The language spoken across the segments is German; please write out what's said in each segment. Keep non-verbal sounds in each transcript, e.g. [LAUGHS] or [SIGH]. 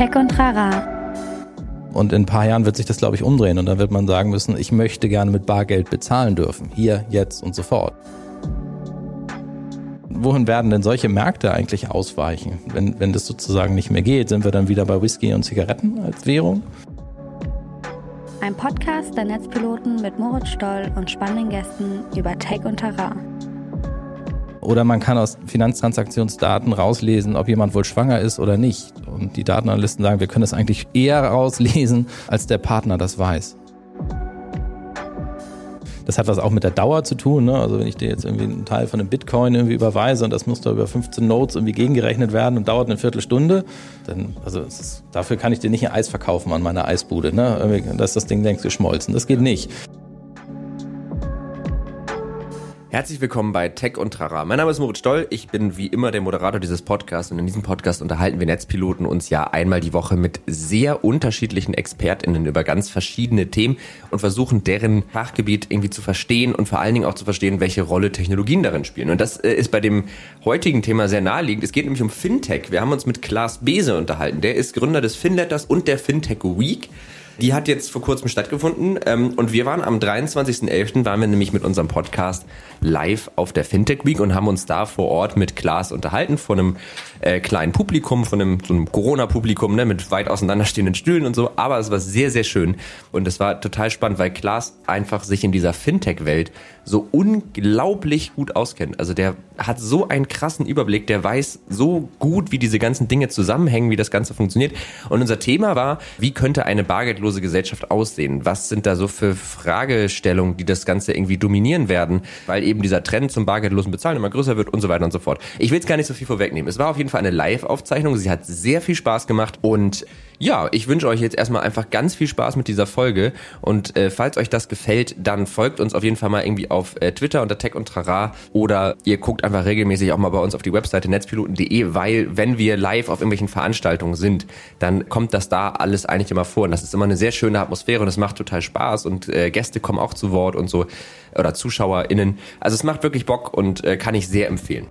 Tech und Rara. Und in ein paar Jahren wird sich das, glaube ich, umdrehen und dann wird man sagen müssen, ich möchte gerne mit Bargeld bezahlen dürfen. Hier, jetzt und sofort. Wohin werden denn solche Märkte eigentlich ausweichen? Wenn, wenn das sozusagen nicht mehr geht, sind wir dann wieder bei Whisky und Zigaretten als Währung? Ein Podcast der Netzpiloten mit Moritz Stoll und spannenden Gästen über Tech und Terrain. Oder man kann aus Finanztransaktionsdaten rauslesen, ob jemand wohl schwanger ist oder nicht. Und die Datenanalysten sagen, wir können das eigentlich eher rauslesen, als der Partner das weiß. Das hat was auch mit der Dauer zu tun. Ne? Also wenn ich dir jetzt irgendwie einen Teil von einem Bitcoin irgendwie überweise und das muss da über 15 Nodes irgendwie gegengerechnet werden und dauert eine Viertelstunde, dann, also ist, dafür kann ich dir nicht ein Eis verkaufen an meiner Eisbude. Ne? Da ist das Ding längst geschmolzen. Das geht nicht. Herzlich willkommen bei Tech und Trara. Mein Name ist Moritz Stoll. Ich bin wie immer der Moderator dieses Podcasts und in diesem Podcast unterhalten wir Netzpiloten uns ja einmal die Woche mit sehr unterschiedlichen ExpertInnen über ganz verschiedene Themen und versuchen deren Fachgebiet irgendwie zu verstehen und vor allen Dingen auch zu verstehen, welche Rolle Technologien darin spielen. Und das äh, ist bei dem heutigen Thema sehr naheliegend. Es geht nämlich um Fintech. Wir haben uns mit Klaas Bese unterhalten. Der ist Gründer des Finletters und der Fintech Week. Die hat jetzt vor kurzem stattgefunden ähm, und wir waren am 23.11. waren wir nämlich mit unserem Podcast live auf der Fintech Week und haben uns da vor Ort mit Klaas unterhalten, von einem äh, kleinen Publikum, von einem, so einem Corona-Publikum, ne, mit weit auseinanderstehenden Stühlen und so. Aber es war sehr, sehr schön und es war total spannend, weil Klaas einfach sich in dieser Fintech-Welt so unglaublich gut auskennt. Also der hat so einen krassen Überblick, der weiß so gut, wie diese ganzen Dinge zusammenhängen, wie das Ganze funktioniert. Und unser Thema war, wie könnte eine bargeldlose Gesellschaft aussehen? Was sind da so für Fragestellungen, die das Ganze irgendwie dominieren werden, weil eben dieser Trend zum bargeldlosen Bezahlen immer größer wird und so weiter und so fort. Ich will jetzt gar nicht so viel vorwegnehmen. Es war auf jeden Fall eine Live-Aufzeichnung. Sie hat sehr viel Spaß gemacht und ja, ich wünsche euch jetzt erstmal einfach ganz viel Spaß mit dieser Folge und äh, falls euch das gefällt, dann folgt uns auf jeden Fall mal irgendwie auf äh, Twitter unter Tech und Trara oder ihr guckt einfach regelmäßig auch mal bei uns auf die Webseite netzpiloten.de, weil wenn wir live auf irgendwelchen Veranstaltungen sind, dann kommt das da alles eigentlich immer vor und das ist immer eine sehr schöne Atmosphäre und es macht total Spaß und äh, Gäste kommen auch zu Wort und so oder ZuschauerInnen. Also es macht wirklich Bock und äh, kann ich sehr empfehlen.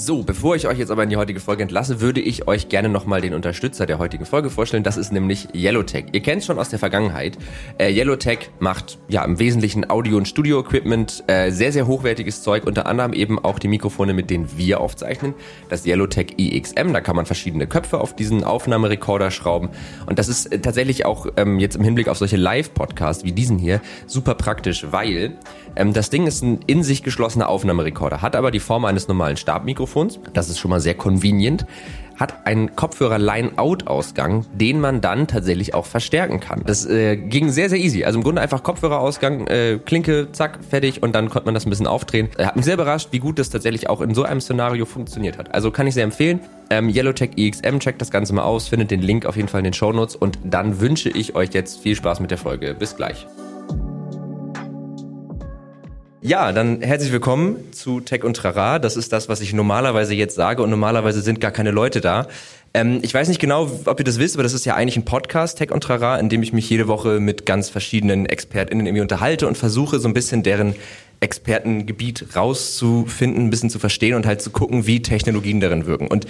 So, bevor ich euch jetzt aber in die heutige Folge entlasse, würde ich euch gerne nochmal den Unterstützer der heutigen Folge vorstellen. Das ist nämlich Yellowtech. Ihr kennt es schon aus der Vergangenheit. Äh, Yellowtech macht ja im Wesentlichen Audio- und Studio-Equipment, äh, sehr, sehr hochwertiges Zeug, unter anderem eben auch die Mikrofone, mit denen wir aufzeichnen. Das Yellowtech EXM, da kann man verschiedene Köpfe auf diesen Aufnahmerekorder schrauben. Und das ist äh, tatsächlich auch ähm, jetzt im Hinblick auf solche Live-Podcasts wie diesen hier super praktisch, weil ähm, das Ding ist ein in sich geschlossener Aufnahmerekorder, hat aber die Form eines normalen Stabmikrofons. Das ist schon mal sehr convenient hat einen Kopfhörer-Line-Out-Ausgang, den man dann tatsächlich auch verstärken kann. Das äh, ging sehr, sehr easy. Also im Grunde einfach Kopfhörerausgang, äh, Klinke, zack, fertig und dann konnte man das ein bisschen aufdrehen. Er hat mich sehr überrascht, wie gut das tatsächlich auch in so einem Szenario funktioniert hat. Also kann ich sehr empfehlen. Ähm, Yellowtech EXM, checkt das Ganze mal aus, findet den Link auf jeden Fall in den Show Notes und dann wünsche ich euch jetzt viel Spaß mit der Folge. Bis gleich. Ja, dann herzlich willkommen zu Tech und Trara. Das ist das, was ich normalerweise jetzt sage und normalerweise sind gar keine Leute da. Ähm, ich weiß nicht genau, ob ihr das wisst, aber das ist ja eigentlich ein Podcast, Tech und Trara, in dem ich mich jede Woche mit ganz verschiedenen ExpertInnen irgendwie unterhalte und versuche so ein bisschen deren Expertengebiet rauszufinden, ein bisschen zu verstehen und halt zu gucken, wie Technologien darin wirken. Und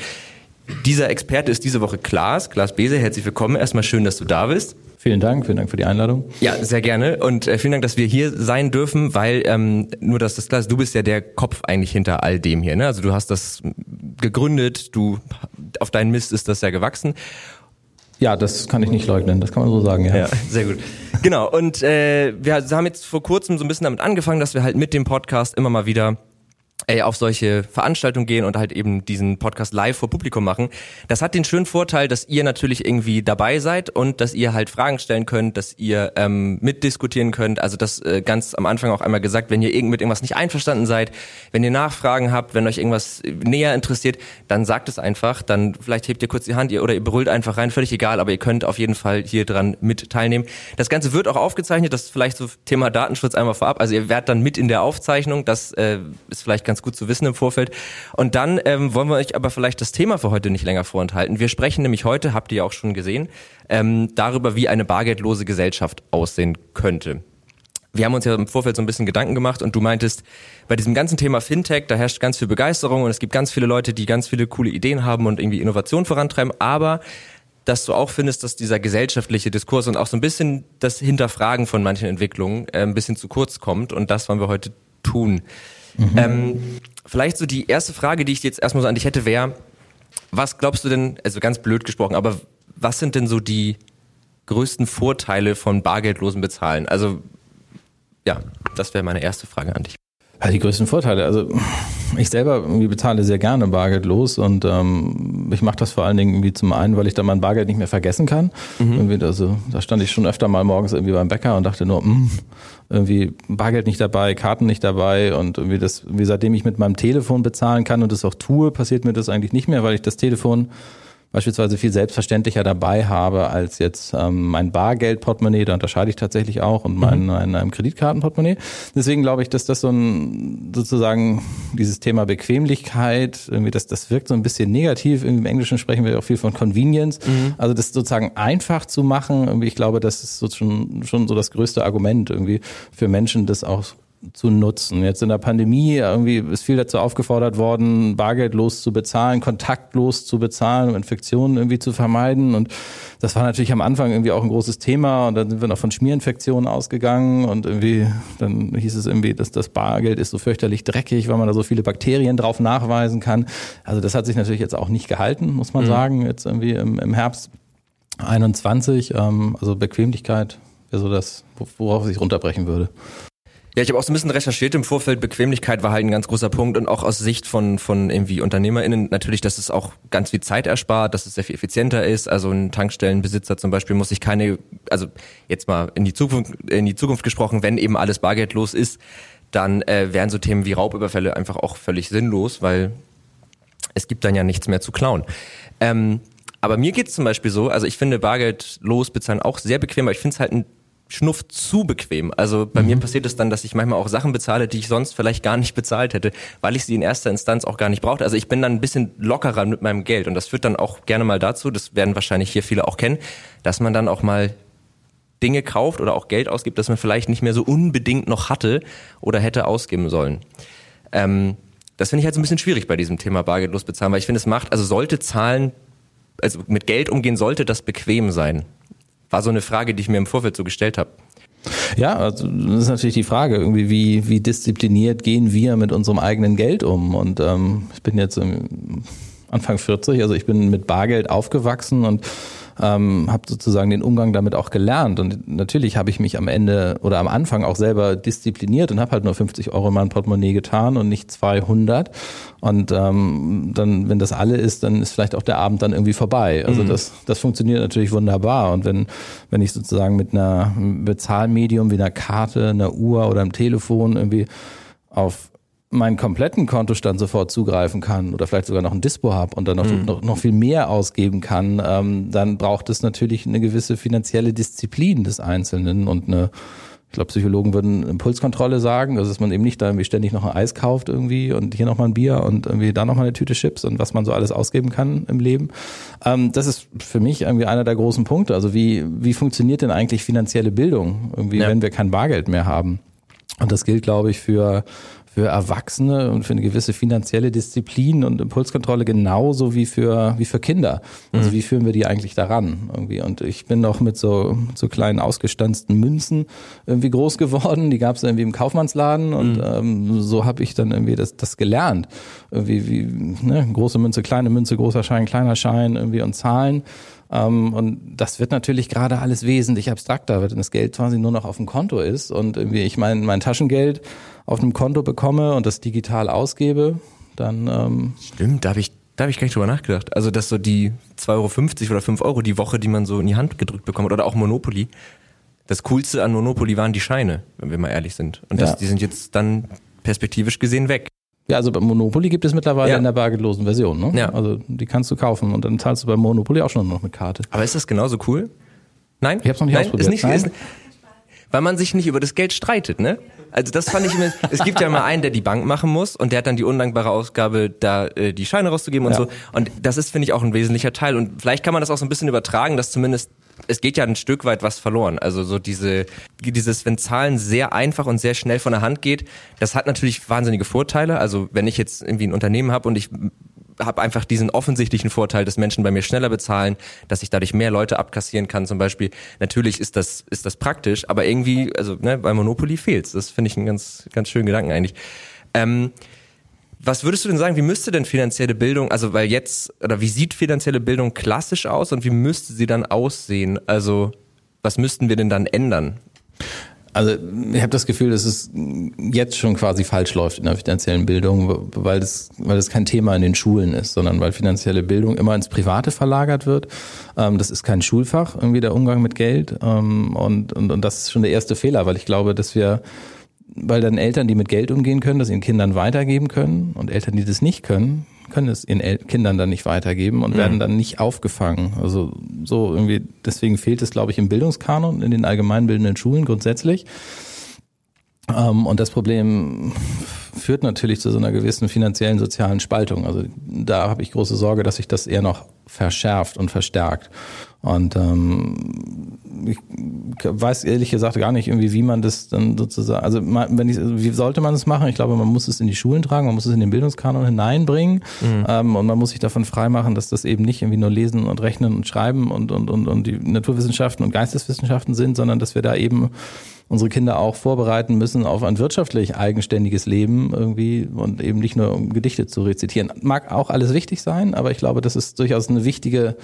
dieser Experte ist diese Woche Klaas. Klaas Bese, herzlich willkommen. Erstmal schön, dass du da bist. Vielen Dank, vielen Dank für die Einladung. Ja, sehr gerne und äh, vielen Dank, dass wir hier sein dürfen, weil ähm, nur, dass das klar ist, du bist ja der Kopf eigentlich hinter all dem hier. Ne? Also du hast das gegründet, du auf deinen Mist ist das ja gewachsen. Ja, das kann ich nicht leugnen, das kann man so sagen, ja. Ja, sehr gut. Genau, und äh, wir haben jetzt vor kurzem so ein bisschen damit angefangen, dass wir halt mit dem Podcast immer mal wieder ey, auf solche Veranstaltungen gehen und halt eben diesen Podcast live vor Publikum machen. Das hat den schönen Vorteil, dass ihr natürlich irgendwie dabei seid und dass ihr halt Fragen stellen könnt, dass ihr ähm, mitdiskutieren könnt. Also das äh, ganz am Anfang auch einmal gesagt, wenn ihr irgend mit irgendwas nicht einverstanden seid, wenn ihr Nachfragen habt, wenn euch irgendwas näher interessiert, dann sagt es einfach. Dann vielleicht hebt ihr kurz die Hand ihr, oder ihr brüllt einfach rein, völlig egal, aber ihr könnt auf jeden Fall hier dran mit teilnehmen. Das Ganze wird auch aufgezeichnet, das ist vielleicht so Thema Datenschutz einmal vorab. Also ihr werdet dann mit in der Aufzeichnung, das äh, ist vielleicht ganz gut zu wissen im Vorfeld. Und dann ähm, wollen wir euch aber vielleicht das Thema für heute nicht länger vorenthalten. Wir sprechen nämlich heute, habt ihr ja auch schon gesehen, ähm, darüber, wie eine bargeldlose Gesellschaft aussehen könnte. wir haben uns ja im Vorfeld so ein bisschen Gedanken gemacht und du meintest, bei diesem ganzen Thema Fintech, da herrscht ganz viel Begeisterung und es gibt ganz viele Leute, die ganz viele coole Ideen haben und irgendwie Innovation vorantreiben, aber dass du auch findest, dass dieser gesellschaftliche Diskurs und auch so ein bisschen das Hinterfragen von manchen Entwicklungen äh, ein bisschen zu kurz kommt und das wollen wir heute tun. Mhm. Ähm, vielleicht so die erste Frage, die ich jetzt erstmal so an dich hätte, wäre, was glaubst du denn, also ganz blöd gesprochen, aber was sind denn so die größten Vorteile von bargeldlosen Bezahlen? Also ja, das wäre meine erste Frage an dich. Ja, die größten Vorteile. Also ich selber bezahle sehr gerne bargeldlos und ähm, ich mache das vor allen Dingen irgendwie zum einen, weil ich dann mein Bargeld nicht mehr vergessen kann. Mhm. Also da stand ich schon öfter mal morgens irgendwie beim Bäcker und dachte nur, mh, hm, irgendwie Bargeld nicht dabei, Karten nicht dabei und irgendwie das, wie seitdem ich mit meinem Telefon bezahlen kann und das auch tue, passiert mir das eigentlich nicht mehr, weil ich das Telefon beispielsweise viel selbstverständlicher dabei habe als jetzt ähm, mein Bargeldportemonnaie, da unterscheide ich tatsächlich auch, und mein, mhm. mein, mein Kreditkartenportemonnaie. Deswegen glaube ich, dass das so ein sozusagen dieses Thema Bequemlichkeit, irgendwie das, das wirkt so ein bisschen negativ. Im Englischen sprechen wir auch viel von Convenience. Mhm. Also das sozusagen einfach zu machen, irgendwie, ich glaube, das ist so schon, schon so das größte Argument irgendwie für Menschen, das auch zu nutzen. Jetzt in der Pandemie irgendwie ist viel dazu aufgefordert worden, bargeldlos zu bezahlen, kontaktlos zu bezahlen, um Infektionen irgendwie zu vermeiden. Und das war natürlich am Anfang irgendwie auch ein großes Thema. Und dann sind wir noch von Schmierinfektionen ausgegangen und irgendwie dann hieß es irgendwie, dass das Bargeld ist so fürchterlich dreckig, weil man da so viele Bakterien drauf nachweisen kann. Also das hat sich natürlich jetzt auch nicht gehalten, muss man mhm. sagen. Jetzt irgendwie im, im Herbst 21, ähm, also Bequemlichkeit wäre so das, worauf ich runterbrechen würde. Ja, ich habe auch so ein bisschen recherchiert im Vorfeld. Bequemlichkeit war halt ein ganz großer Punkt und auch aus Sicht von, von irgendwie UnternehmerInnen natürlich, dass es auch ganz viel Zeit erspart, dass es sehr viel effizienter ist. Also ein Tankstellenbesitzer zum Beispiel muss sich keine, also jetzt mal in die Zukunft, in die Zukunft gesprochen, wenn eben alles bargeldlos ist, dann äh, wären so Themen wie Raubüberfälle einfach auch völlig sinnlos, weil es gibt dann ja nichts mehr zu klauen. Ähm, aber mir geht's zum Beispiel so, also ich finde bargeldlos bezahlen auch sehr bequem, aber ich finde es halt ein Schnuff zu bequem. Also bei mhm. mir passiert es dann, dass ich manchmal auch Sachen bezahle, die ich sonst vielleicht gar nicht bezahlt hätte, weil ich sie in erster Instanz auch gar nicht brauchte. Also ich bin dann ein bisschen lockerer mit meinem Geld und das führt dann auch gerne mal dazu, das werden wahrscheinlich hier viele auch kennen, dass man dann auch mal Dinge kauft oder auch Geld ausgibt, das man vielleicht nicht mehr so unbedingt noch hatte oder hätte ausgeben sollen. Ähm, das finde ich halt so ein bisschen schwierig bei diesem Thema bargeldlos bezahlen, weil ich finde, es macht, also sollte Zahlen, also mit Geld umgehen, sollte das bequem sein. War so eine Frage, die ich mir im Vorfeld so gestellt habe. Ja, also das ist natürlich die Frage, irgendwie, wie, wie diszipliniert gehen wir mit unserem eigenen Geld um? Und ähm, ich bin jetzt Anfang 40, also ich bin mit Bargeld aufgewachsen und ähm, habe sozusagen den Umgang damit auch gelernt. Und natürlich habe ich mich am Ende oder am Anfang auch selber diszipliniert und habe halt nur 50 Euro in mein Portemonnaie getan und nicht 200. Und ähm, dann, wenn das alle ist, dann ist vielleicht auch der Abend dann irgendwie vorbei. Also mhm. das, das funktioniert natürlich wunderbar. Und wenn, wenn ich sozusagen mit einer Bezahlmedium wie einer Karte, einer Uhr oder einem Telefon irgendwie auf meinen kompletten Kontostand sofort zugreifen kann oder vielleicht sogar noch ein Dispo habe und dann noch, mhm. noch, noch viel mehr ausgeben kann, ähm, dann braucht es natürlich eine gewisse finanzielle Disziplin des Einzelnen und eine, ich glaube, Psychologen würden Impulskontrolle sagen, also dass man eben nicht da irgendwie ständig noch ein Eis kauft irgendwie und hier nochmal ein Bier und irgendwie da nochmal eine Tüte Chips und was man so alles ausgeben kann im Leben. Ähm, das ist für mich irgendwie einer der großen Punkte. Also wie, wie funktioniert denn eigentlich finanzielle Bildung, irgendwie, ja. wenn wir kein Bargeld mehr haben? Und das gilt, glaube ich, für für Erwachsene und für eine gewisse finanzielle Disziplin und Impulskontrolle genauso wie für, wie für Kinder. Also mhm. wie führen wir die eigentlich daran irgendwie? Und ich bin noch mit so, so kleinen ausgestanzten Münzen irgendwie groß geworden. Die gab es irgendwie im Kaufmannsladen und mhm. ähm, so habe ich dann irgendwie das, das gelernt. Irgendwie wie ne, große Münze, kleine Münze, großer Schein, kleiner Schein irgendwie und Zahlen. Ähm, und das wird natürlich gerade alles wesentlich abstrakter, wenn das Geld quasi nur noch auf dem Konto ist und irgendwie ich mein, mein Taschengeld auf einem Konto bekomme und das digital ausgebe, dann. Ähm Stimmt, da habe ich da habe ich gar nicht drüber nachgedacht. Also, dass so die 2,50 Euro oder 5 Euro die Woche, die man so in die Hand gedrückt bekommt, oder auch Monopoly. Das Coolste an Monopoly waren die Scheine, wenn wir mal ehrlich sind. Und das, ja. die sind jetzt dann perspektivisch gesehen weg. Ja, also bei Monopoly gibt es mittlerweile ja. in der bargeldlosen Version. Ne? Ja. Also die kannst du kaufen und dann zahlst du bei Monopoly auch schon noch mit Karte. Aber ist das genauso cool? Nein? Ich hab's noch nicht Nein, ausprobiert. Ist nicht, Nein? Ist, weil man sich nicht über das Geld streitet, ne? Also das fand ich immer, es gibt ja mal einen, der die Bank machen muss und der hat dann die undankbare Ausgabe, da äh, die Scheine rauszugeben und ja. so. Und das ist, finde ich, auch ein wesentlicher Teil. Und vielleicht kann man das auch so ein bisschen übertragen, dass zumindest es geht ja ein Stück weit was verloren. Also so diese, dieses, wenn Zahlen sehr einfach und sehr schnell von der Hand geht, das hat natürlich wahnsinnige Vorteile. Also wenn ich jetzt irgendwie ein Unternehmen habe und ich habe einfach diesen offensichtlichen Vorteil, dass Menschen bei mir schneller bezahlen, dass ich dadurch mehr Leute abkassieren kann zum Beispiel. Natürlich ist das, ist das praktisch, aber irgendwie, also ne, bei Monopoly fehlt's. Das finde ich einen ganz, ganz schönen Gedanken eigentlich. Ähm, was würdest du denn sagen, wie müsste denn finanzielle Bildung, also weil jetzt, oder wie sieht finanzielle Bildung klassisch aus und wie müsste sie dann aussehen? Also was müssten wir denn dann ändern? Also ich habe das Gefühl, dass es jetzt schon quasi falsch läuft in der finanziellen Bildung, weil das, weil das kein Thema in den Schulen ist, sondern weil finanzielle Bildung immer ins Private verlagert wird. Ähm, das ist kein Schulfach, irgendwie der Umgang mit Geld. Ähm, und, und, und das ist schon der erste Fehler, weil ich glaube, dass wir weil dann Eltern, die mit Geld umgehen können, das ihren Kindern weitergeben können und Eltern, die das nicht können, können es ihren El Kindern dann nicht weitergeben und mhm. werden dann nicht aufgefangen. Also so irgendwie, deswegen fehlt es, glaube ich, im Bildungskanon, in den allgemeinbildenden Schulen grundsätzlich. Ähm, und das Problem führt natürlich zu so einer gewissen finanziellen sozialen Spaltung. Also da habe ich große Sorge, dass sich das eher noch verschärft und verstärkt. Und ähm, ich weiß ehrlich gesagt gar nicht irgendwie, wie man das dann sozusagen, also wenn ich, wie sollte man es machen? Ich glaube, man muss es in die Schulen tragen, man muss es in den Bildungskanon hineinbringen mhm. ähm, und man muss sich davon freimachen, dass das eben nicht irgendwie nur Lesen und Rechnen und Schreiben und, und, und, und die Naturwissenschaften und Geisteswissenschaften sind, sondern dass wir da eben unsere Kinder auch vorbereiten müssen auf ein wirtschaftlich eigenständiges Leben irgendwie und eben nicht nur um Gedichte zu rezitieren. Mag auch alles wichtig sein, aber ich glaube, das ist durchaus eine wichtige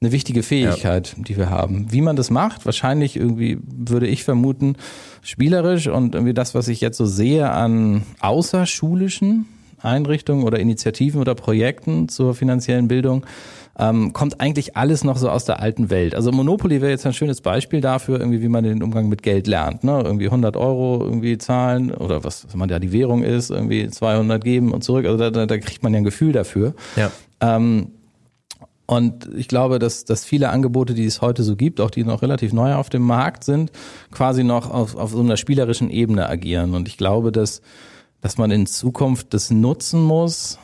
eine wichtige Fähigkeit, ja. die wir haben. Wie man das macht, wahrscheinlich irgendwie würde ich vermuten, spielerisch und irgendwie das, was ich jetzt so sehe an außerschulischen Einrichtungen oder Initiativen oder Projekten zur finanziellen Bildung, ähm, kommt eigentlich alles noch so aus der alten Welt. Also Monopoly wäre jetzt ein schönes Beispiel dafür, irgendwie wie man den Umgang mit Geld lernt. Ne? Irgendwie 100 Euro irgendwie zahlen oder was, was man ja die Währung ist, irgendwie 200 geben und zurück. Also da, da, da kriegt man ja ein Gefühl dafür. Ja. Ähm, und ich glaube, dass, dass viele Angebote, die es heute so gibt, auch die noch relativ neu auf dem Markt sind, quasi noch auf, auf so einer spielerischen Ebene agieren. Und ich glaube, dass, dass man in Zukunft das nutzen muss,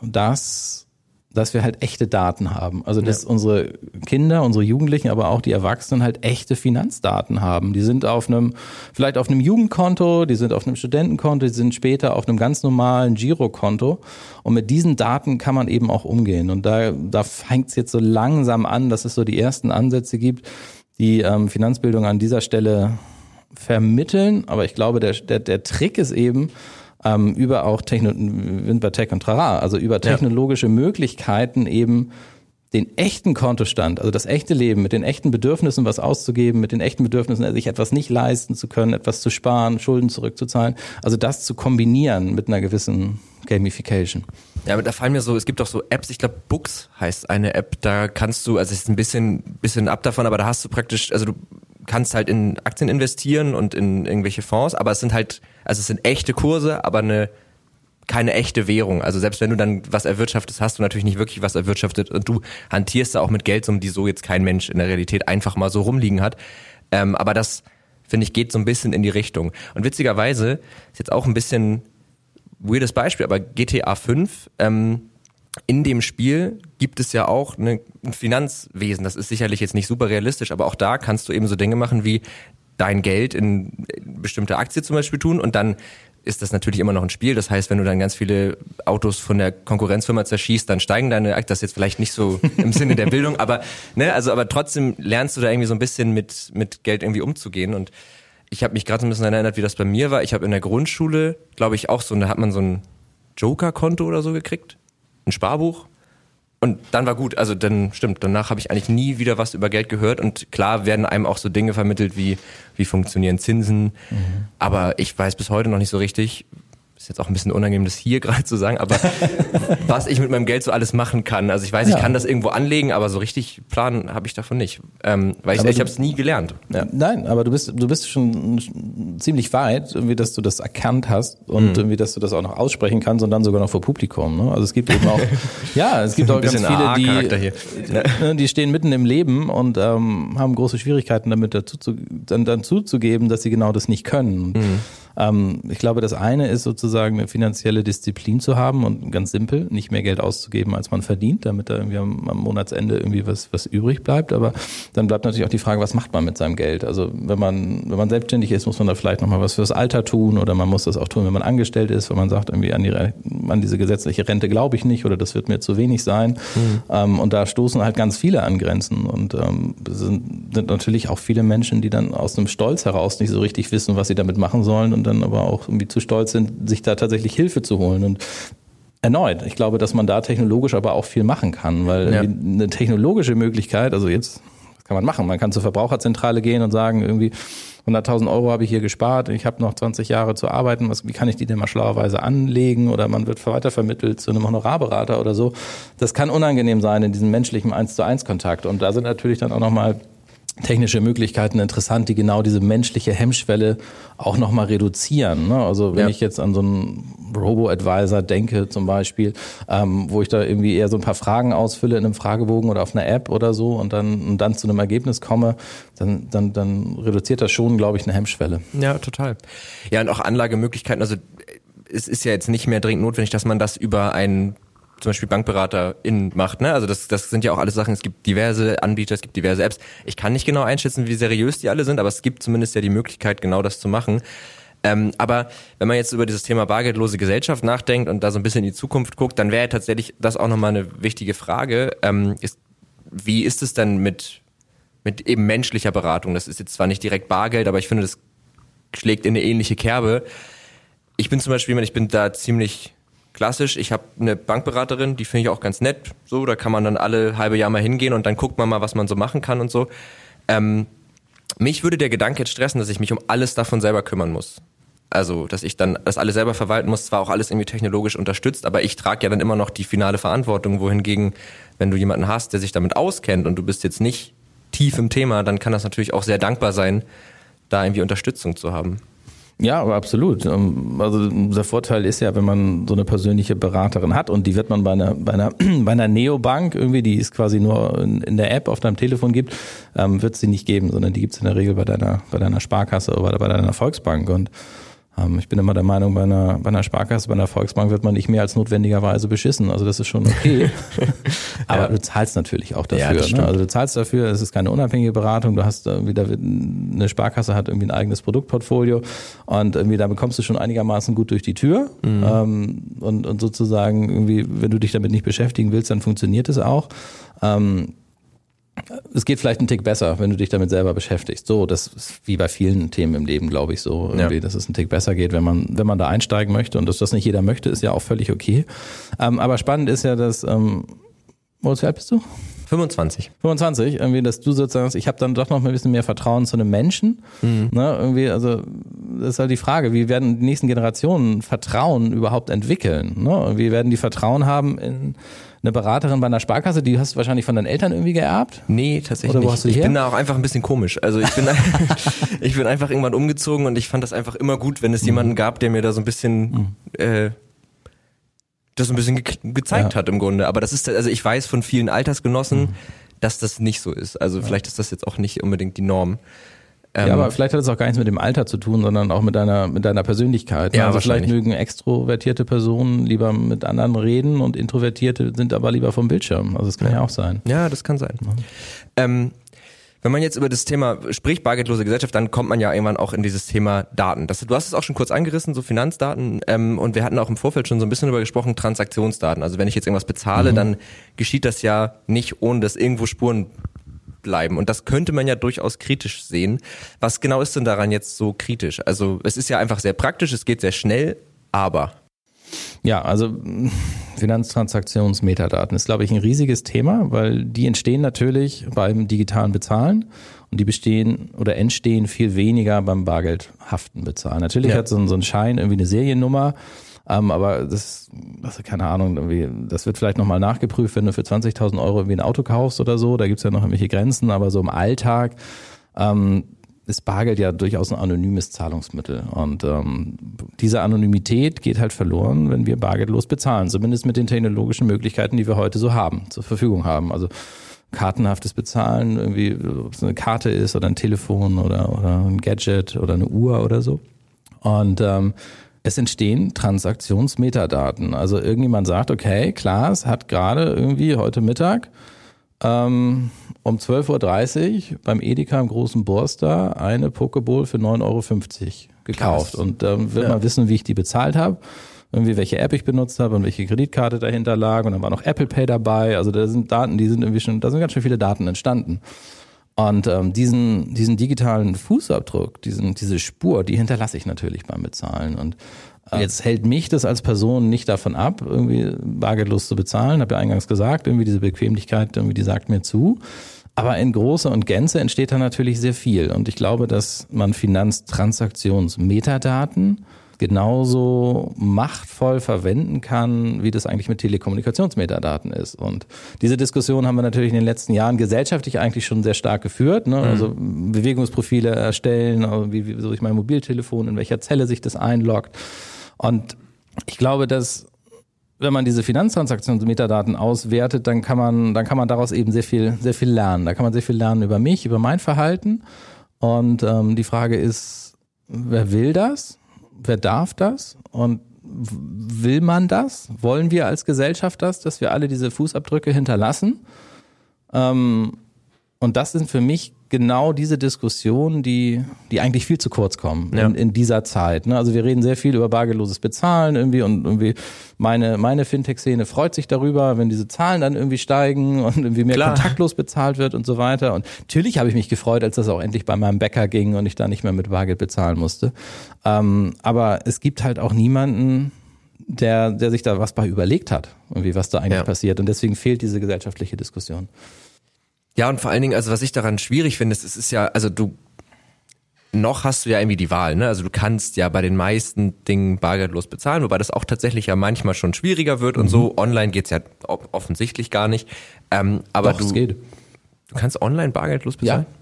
dass dass wir halt echte Daten haben. Also dass ja. unsere Kinder, unsere Jugendlichen, aber auch die Erwachsenen halt echte Finanzdaten haben. Die sind auf einem, vielleicht auf einem Jugendkonto, die sind auf einem Studentenkonto, die sind später auf einem ganz normalen Girokonto. Und mit diesen Daten kann man eben auch umgehen. Und da, da fängt es jetzt so langsam an, dass es so die ersten Ansätze gibt, die ähm, Finanzbildung an dieser Stelle vermitteln. Aber ich glaube, der, der, der Trick ist eben, ähm, über auch Techno bei Tech und Trara, also über technologische ja. Möglichkeiten eben den echten Kontostand, also das echte Leben mit den echten Bedürfnissen was auszugeben, mit den echten Bedürfnissen, sich etwas nicht leisten zu können, etwas zu sparen, Schulden zurückzuzahlen, also das zu kombinieren mit einer gewissen Gamification. Ja, aber da fallen mir so, es gibt doch so Apps, ich glaube Books heißt eine App, da kannst du, also es ist ein bisschen, bisschen ab davon, aber da hast du praktisch, also du kannst halt in Aktien investieren und in irgendwelche Fonds, aber es sind halt, also es sind echte Kurse, aber eine keine echte Währung. Also selbst wenn du dann was erwirtschaftest, hast du natürlich nicht wirklich was erwirtschaftet und du hantierst da auch mit Geldsummen, die so jetzt kein Mensch in der Realität einfach mal so rumliegen hat. Ähm, aber das, finde ich, geht so ein bisschen in die Richtung. Und witzigerweise ist jetzt auch ein bisschen weirdes Beispiel, aber GTA 5, ähm, in dem Spiel gibt es ja auch eine, ein Finanzwesen. Das ist sicherlich jetzt nicht super realistisch, aber auch da kannst du eben so Dinge machen wie dein Geld in bestimmte Aktie zum Beispiel tun und dann ist das natürlich immer noch ein Spiel. Das heißt, wenn du dann ganz viele Autos von der Konkurrenzfirma zerschießt, dann steigen deine Aktien. Das ist jetzt vielleicht nicht so [LAUGHS] im Sinne der Bildung, aber ne, also aber trotzdem lernst du da irgendwie so ein bisschen mit mit Geld irgendwie umzugehen und ich habe mich gerade ein bisschen erinnert, wie das bei mir war. Ich habe in der Grundschule, glaube ich, auch so, da hat man so ein Joker-Konto oder so gekriegt ein Sparbuch. Und dann war gut, also dann stimmt, danach habe ich eigentlich nie wieder was über Geld gehört und klar werden einem auch so Dinge vermittelt wie, wie funktionieren Zinsen, mhm. aber ich weiß bis heute noch nicht so richtig, ist jetzt auch ein bisschen unangenehm, das hier [LAUGHS] gerade zu sagen, aber was ich mit meinem Geld so alles machen kann. Also ich weiß, ja. ich kann das irgendwo anlegen, aber so richtig planen habe ich davon nicht, ähm, weil ich, ich habe es nie gelernt. Ja. Nein, aber du bist du bist schon ziemlich weit, irgendwie, dass du das erkannt hast und mhm. irgendwie, dass du das auch noch aussprechen kannst und dann sogar noch vor Publikum. Ne? Also es gibt eben auch, [LAUGHS] ja, es gibt auch ganz viele, die, [LAUGHS] ne, die stehen mitten im Leben und ähm, haben große Schwierigkeiten damit dazu zu, dann, dann zuzugeben, dass sie genau das nicht können. Mhm. Ähm, ich glaube, das eine ist sozusagen eine finanzielle Disziplin zu haben und ganz simpel, nicht mehr Geld auszugeben, als man verdient, damit da irgendwie am, am Monatsende irgendwie was, was übrig bleibt. Aber dann bleibt natürlich auch die Frage, was macht man mit seinem Geld? Also wenn man, wenn man selbstständig ist, muss man da vielleicht nochmal was fürs Alter tun oder man muss das auch tun, wenn man angestellt ist, wenn man sagt, irgendwie an, die, an diese gesetzliche Rente glaube ich nicht oder das wird mir zu wenig sein. Mhm. Ähm, und da stoßen halt ganz viele an Grenzen und ähm, sind, sind natürlich auch viele Menschen, die dann aus einem Stolz heraus nicht so richtig wissen, was sie damit machen sollen und dann aber auch irgendwie zu stolz sind, sich da tatsächlich Hilfe zu holen. Und erneut, ich glaube, dass man da technologisch aber auch viel machen kann, weil ja. eine technologische Möglichkeit, also jetzt kann man machen. Man kann zur Verbraucherzentrale gehen und sagen, irgendwie 100.000 Euro habe ich hier gespart, ich habe noch 20 Jahre zu arbeiten, was, wie kann ich die denn mal schlauerweise anlegen oder man wird weitervermittelt zu einem Honorarberater oder so. Das kann unangenehm sein in diesem menschlichen 1 zu 1 Kontakt und da sind natürlich dann auch nochmal technische Möglichkeiten interessant, die genau diese menschliche Hemmschwelle auch nochmal reduzieren. Ne? Also wenn ja. ich jetzt an so einen Robo-Advisor denke zum Beispiel, ähm, wo ich da irgendwie eher so ein paar Fragen ausfülle in einem Fragebogen oder auf einer App oder so und dann, und dann zu einem Ergebnis komme, dann, dann, dann reduziert das schon, glaube ich, eine Hemmschwelle. Ja, total. Ja, und auch Anlagemöglichkeiten. Also es ist ja jetzt nicht mehr dringend notwendig, dass man das über einen zum Beispiel BankberaterInnen macht. Ne? Also das, das sind ja auch alles Sachen, es gibt diverse Anbieter, es gibt diverse Apps. Ich kann nicht genau einschätzen, wie seriös die alle sind, aber es gibt zumindest ja die Möglichkeit, genau das zu machen. Ähm, aber wenn man jetzt über dieses Thema bargeldlose Gesellschaft nachdenkt und da so ein bisschen in die Zukunft guckt, dann wäre tatsächlich das auch nochmal eine wichtige Frage. Ähm, ist, wie ist es denn mit, mit eben menschlicher Beratung? Das ist jetzt zwar nicht direkt Bargeld, aber ich finde, das schlägt in eine ähnliche Kerbe. Ich bin zum Beispiel, ich bin da ziemlich klassisch, ich habe eine Bankberaterin, die finde ich auch ganz nett. So, da kann man dann alle halbe Jahr mal hingehen und dann guckt man mal, was man so machen kann und so. Ähm, mich würde der Gedanke jetzt stressen, dass ich mich um alles davon selber kümmern muss. Also, dass ich dann das alles selber verwalten muss, zwar auch alles irgendwie technologisch unterstützt, aber ich trage ja dann immer noch die finale Verantwortung, wohingegen, wenn du jemanden hast, der sich damit auskennt und du bist jetzt nicht tief im Thema, dann kann das natürlich auch sehr dankbar sein, da irgendwie Unterstützung zu haben. Ja, aber absolut. Ähm, also der Vorteil ist ja, wenn man so eine persönliche Beraterin hat und die wird man bei einer, bei einer, [CLEARS THROAT] bei einer Neobank irgendwie, die es quasi nur in, der App auf deinem Telefon gibt, ähm, wird sie nicht geben, sondern die gibt es in der Regel bei deiner, bei deiner Sparkasse oder bei deiner Volksbank. Und ich bin immer der Meinung, bei einer, bei einer Sparkasse, bei einer Volksbank wird man nicht mehr als notwendigerweise beschissen. Also das ist schon okay. [LAUGHS] Aber ja. du zahlst natürlich auch dafür. Ja, ne? Also du zahlst dafür, es ist keine unabhängige Beratung. Du hast irgendwie, da eine Sparkasse hat irgendwie ein eigenes Produktportfolio und irgendwie da bekommst du schon einigermaßen gut durch die Tür. Mhm. Ähm, und, und sozusagen irgendwie, wenn du dich damit nicht beschäftigen willst, dann funktioniert es auch. Ähm, es geht vielleicht einen Tick besser, wenn du dich damit selber beschäftigst. So, das ist wie bei vielen Themen im Leben, glaube ich, so, irgendwie, ja. dass es einen Tick besser geht, wenn man, wenn man da einsteigen möchte. Und dass das nicht jeder möchte, ist ja auch völlig okay. Ähm, aber spannend ist ja, dass, ähm, wo alt bist du? 25. 25, irgendwie, dass du sozusagen, ich habe dann doch noch ein bisschen mehr Vertrauen zu einem Menschen. Mhm. Ne, irgendwie, also das ist halt die Frage, wie werden die nächsten Generationen Vertrauen überhaupt entwickeln? Ne? Wie werden die Vertrauen haben in eine Beraterin bei einer Sparkasse, die hast du wahrscheinlich von deinen Eltern irgendwie geerbt? Nee, tatsächlich Oder wo nicht. Hast du ich bin da auch einfach ein bisschen komisch. Also ich bin, [LAUGHS] [LAUGHS] ich bin einfach irgendwann umgezogen und ich fand das einfach immer gut, wenn es mhm. jemanden gab, der mir da so ein bisschen mhm. äh, das ein bisschen ge gezeigt ja. hat im Grunde. Aber das ist, also ich weiß von vielen Altersgenossen, mhm. dass das nicht so ist. Also ja. vielleicht ist das jetzt auch nicht unbedingt die Norm. Ähm, ja, aber vielleicht hat es auch gar nichts mit dem Alter zu tun, sondern auch mit deiner, mit deiner Persönlichkeit. Ja, also vielleicht mögen extrovertierte Personen lieber mit anderen reden und introvertierte sind aber lieber vom Bildschirm. Also das kann ja, ja auch sein. Ja, das kann sein. Ja. Ähm, wenn man jetzt über das Thema spricht, bargeldlose Gesellschaft, dann kommt man ja irgendwann auch in dieses Thema Daten. Das, du hast es auch schon kurz angerissen, so Finanzdaten. Ähm, und wir hatten auch im Vorfeld schon so ein bisschen darüber gesprochen, Transaktionsdaten. Also wenn ich jetzt irgendwas bezahle, mhm. dann geschieht das ja nicht, ohne dass irgendwo Spuren bleiben. Und das könnte man ja durchaus kritisch sehen. Was genau ist denn daran jetzt so kritisch? Also es ist ja einfach sehr praktisch, es geht sehr schnell, aber. Ja, also Finanztransaktionsmetadaten ist, glaube ich, ein riesiges Thema, weil die entstehen natürlich beim digitalen Bezahlen und die bestehen oder entstehen viel weniger beim bargeldhaften Bezahlen. Natürlich ja. hat so ein, so ein Schein irgendwie eine Seriennummer ähm, aber das, das, keine Ahnung, irgendwie, das wird vielleicht nochmal nachgeprüft, wenn du für 20.000 Euro irgendwie ein Auto kaufst oder so. Da gibt's ja noch irgendwelche Grenzen, aber so im Alltag ähm, ist Bargeld ja durchaus ein anonymes Zahlungsmittel. Und ähm, diese Anonymität geht halt verloren, wenn wir bargeldlos bezahlen. Zumindest mit den technologischen Möglichkeiten, die wir heute so haben, zur Verfügung haben. Also kartenhaftes Bezahlen, irgendwie, ob es eine Karte ist oder ein Telefon oder, oder ein Gadget oder eine Uhr oder so. Und ähm, es entstehen Transaktionsmetadaten. Also irgendjemand sagt, okay, Klaas hat gerade irgendwie heute Mittag ähm, um 12.30 Uhr beim Edeka im großen Borster eine Pokeball für 9,50 Euro gekauft. Krass. Und ähm, will ja. man wissen, wie ich die bezahlt habe irgendwie welche App ich benutzt habe und welche Kreditkarte dahinter lag und dann war noch Apple Pay dabei. Also da sind Daten, die sind irgendwie schon, da sind ganz schön viele Daten entstanden. Und ähm, diesen, diesen digitalen Fußabdruck, diesen, diese Spur, die hinterlasse ich natürlich beim Bezahlen. Und äh, jetzt hält mich das als Person nicht davon ab, irgendwie bargeldlos zu bezahlen. Habe ja eingangs gesagt, irgendwie diese Bequemlichkeit, irgendwie die sagt mir zu. Aber in Große und Gänze entsteht da natürlich sehr viel. Und ich glaube, dass man Finanztransaktionsmetadaten genauso machtvoll verwenden kann, wie das eigentlich mit Telekommunikationsmetadaten ist. Und diese Diskussion haben wir natürlich in den letzten Jahren gesellschaftlich eigentlich schon sehr stark geführt. Ne? Also mhm. Bewegungsprofile erstellen, also wie, wie so ich mein Mobiltelefon, in welcher Zelle sich das einloggt. Und ich glaube, dass wenn man diese Finanztransaktionsmetadaten auswertet, dann kann man, dann kann man daraus eben sehr viel, sehr viel lernen. Da kann man sehr viel lernen über mich, über mein Verhalten. Und ähm, die Frage ist, wer will das? Wer darf das? Und will man das? Wollen wir als Gesellschaft das, dass wir alle diese Fußabdrücke hinterlassen? Ähm, und das sind für mich genau diese Diskussionen, die, die eigentlich viel zu kurz kommen ja. in, in dieser Zeit. Ne? Also wir reden sehr viel über bargeldloses Bezahlen irgendwie und irgendwie meine, meine Fintech-Szene freut sich darüber, wenn diese Zahlen dann irgendwie steigen [LAUGHS] und irgendwie mehr Klar. kontaktlos bezahlt wird und so weiter. Und natürlich habe ich mich gefreut, als das auch endlich bei meinem Bäcker ging und ich da nicht mehr mit Bargeld bezahlen musste. Ähm, aber es gibt halt auch niemanden, der, der sich da was bei überlegt hat, irgendwie was da eigentlich ja. passiert. Und deswegen fehlt diese gesellschaftliche Diskussion. Ja, und vor allen Dingen, also was ich daran schwierig finde, ist, es ist ja, also du, noch hast du ja irgendwie die Wahl, ne? Also du kannst ja bei den meisten Dingen bargeldlos bezahlen, wobei das auch tatsächlich ja manchmal schon schwieriger wird mhm. und so. Online geht's ja offensichtlich gar nicht. Ähm, aber Doch, du, es geht. du kannst online bargeldlos bezahlen? Ja.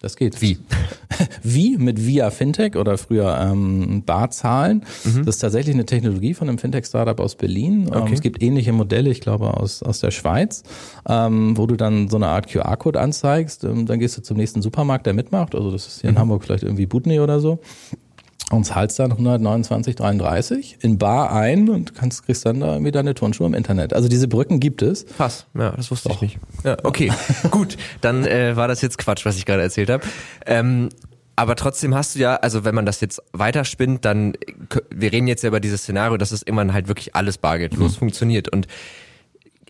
Das geht. Wie? [LAUGHS] Wie mit Via Fintech oder früher ähm, Barzahlen. Mhm. Das ist tatsächlich eine Technologie von einem Fintech-Startup aus Berlin. Ähm, okay. Ähm, es gibt ähnliche Modelle, ich glaube, aus, aus der Schweiz, ähm, wo du dann so eine Art QR-Code anzeigst. Ähm, dann gehst du zum nächsten Supermarkt, der mitmacht. Also das ist hier in mhm. Hamburg vielleicht irgendwie Butney oder so und zahlst dann 129,33 in Bar ein und kannst, kriegst dann da irgendwie deine Turnschuhe im Internet. Also diese Brücken gibt es. Pass, ja, das wusste Doch. ich nicht. Ja, okay, [LAUGHS] gut, dann äh, war das jetzt Quatsch, was ich gerade erzählt habe. Ähm, aber trotzdem hast du ja, also wenn man das jetzt weiterspinnt, dann, wir reden jetzt ja über dieses Szenario, dass es immer halt wirklich alles bargeldlos mhm. funktioniert und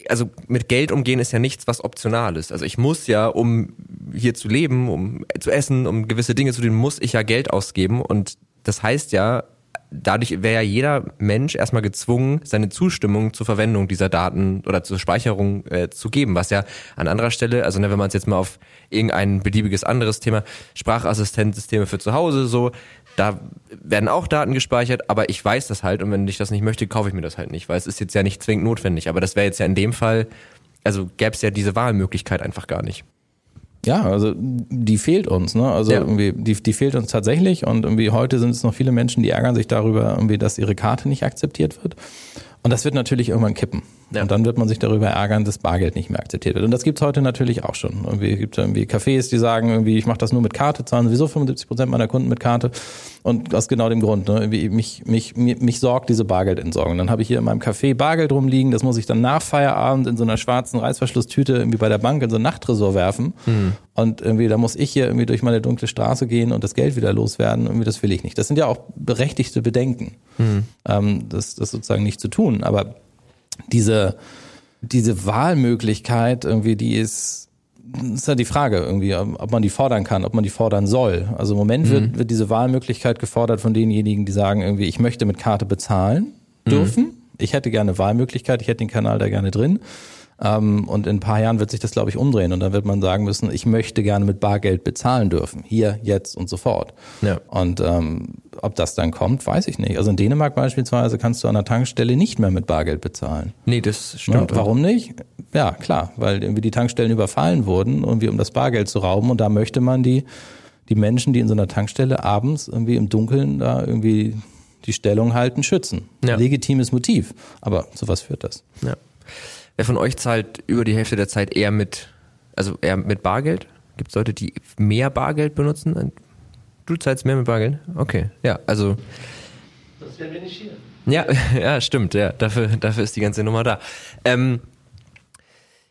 also mit Geld umgehen ist ja nichts, was optional ist. Also ich muss ja, um hier zu leben, um zu essen, um gewisse Dinge zu tun, muss ich ja Geld ausgeben und das heißt ja, dadurch wäre ja jeder Mensch erstmal gezwungen, seine Zustimmung zur Verwendung dieser Daten oder zur Speicherung äh, zu geben, was ja an anderer Stelle, also ne, wenn man es jetzt mal auf irgendein beliebiges anderes Thema, Sprachassistenzsysteme für zu Hause, so, da werden auch Daten gespeichert, aber ich weiß das halt und wenn ich das nicht möchte, kaufe ich mir das halt nicht, weil es ist jetzt ja nicht zwingend notwendig, aber das wäre jetzt ja in dem Fall, also gäbe es ja diese Wahlmöglichkeit einfach gar nicht. Ja, also die fehlt uns, ne? Also ja. irgendwie, die, die fehlt uns tatsächlich und irgendwie heute sind es noch viele Menschen, die ärgern sich darüber, irgendwie, dass ihre Karte nicht akzeptiert wird. Und das wird natürlich irgendwann kippen. Ja. Und dann wird man sich darüber ärgern, dass Bargeld nicht mehr akzeptiert wird. Und das gibt's heute natürlich auch schon. Irgendwie gibt es irgendwie Cafés, die sagen, irgendwie, ich mache das nur mit Karte, zahlen sowieso 75 Prozent meiner Kunden mit Karte. Und aus genau dem Grund, ne? irgendwie mich, mich, mich, mich sorgt diese Bargeldentsorgung. Dann habe ich hier in meinem Café Bargeld rumliegen, das muss ich dann nach Feierabend in so einer schwarzen Reißverschlusstüte irgendwie bei der Bank in so ein Nachttresor werfen. Mhm. Und irgendwie, da muss ich hier irgendwie durch meine dunkle Straße gehen und das Geld wieder loswerden. Irgendwie, das will ich nicht. Das sind ja auch berechtigte Bedenken, mhm. ähm, das, das sozusagen nicht zu tun. Aber diese, diese Wahlmöglichkeit irgendwie, die ist, ist ja die Frage irgendwie, ob man die fordern kann, ob man die fordern soll. Also im Moment mhm. wird, wird diese Wahlmöglichkeit gefordert von denjenigen, die sagen irgendwie, ich möchte mit Karte bezahlen dürfen. Mhm. Ich hätte gerne Wahlmöglichkeit, ich hätte den Kanal da gerne drin. Ähm, und in ein paar Jahren wird sich das, glaube ich, umdrehen. Und dann wird man sagen müssen, ich möchte gerne mit Bargeld bezahlen dürfen. Hier, jetzt und sofort. Ja. Und ähm, ob das dann kommt, weiß ich nicht. Also in Dänemark beispielsweise kannst du an der Tankstelle nicht mehr mit Bargeld bezahlen. Nee, das stimmt. Ja, warum nicht? Ja, klar, weil irgendwie die Tankstellen überfallen wurden, irgendwie um das Bargeld zu rauben. Und da möchte man die, die Menschen, die in so einer Tankstelle abends irgendwie im Dunkeln da irgendwie die Stellung halten, schützen. Ja. Legitimes Motiv. Aber zu was führt das? Ja. Wer von euch zahlt über die Hälfte der Zeit eher mit, also eher mit Bargeld? Gibt es Leute, die mehr Bargeld benutzen? Du zahlst mehr mit Bargeld? Okay, ja, also. Das wir nicht hier. Ja, [LAUGHS] ja, stimmt, ja. Dafür, dafür ist die ganze Nummer da. Ähm,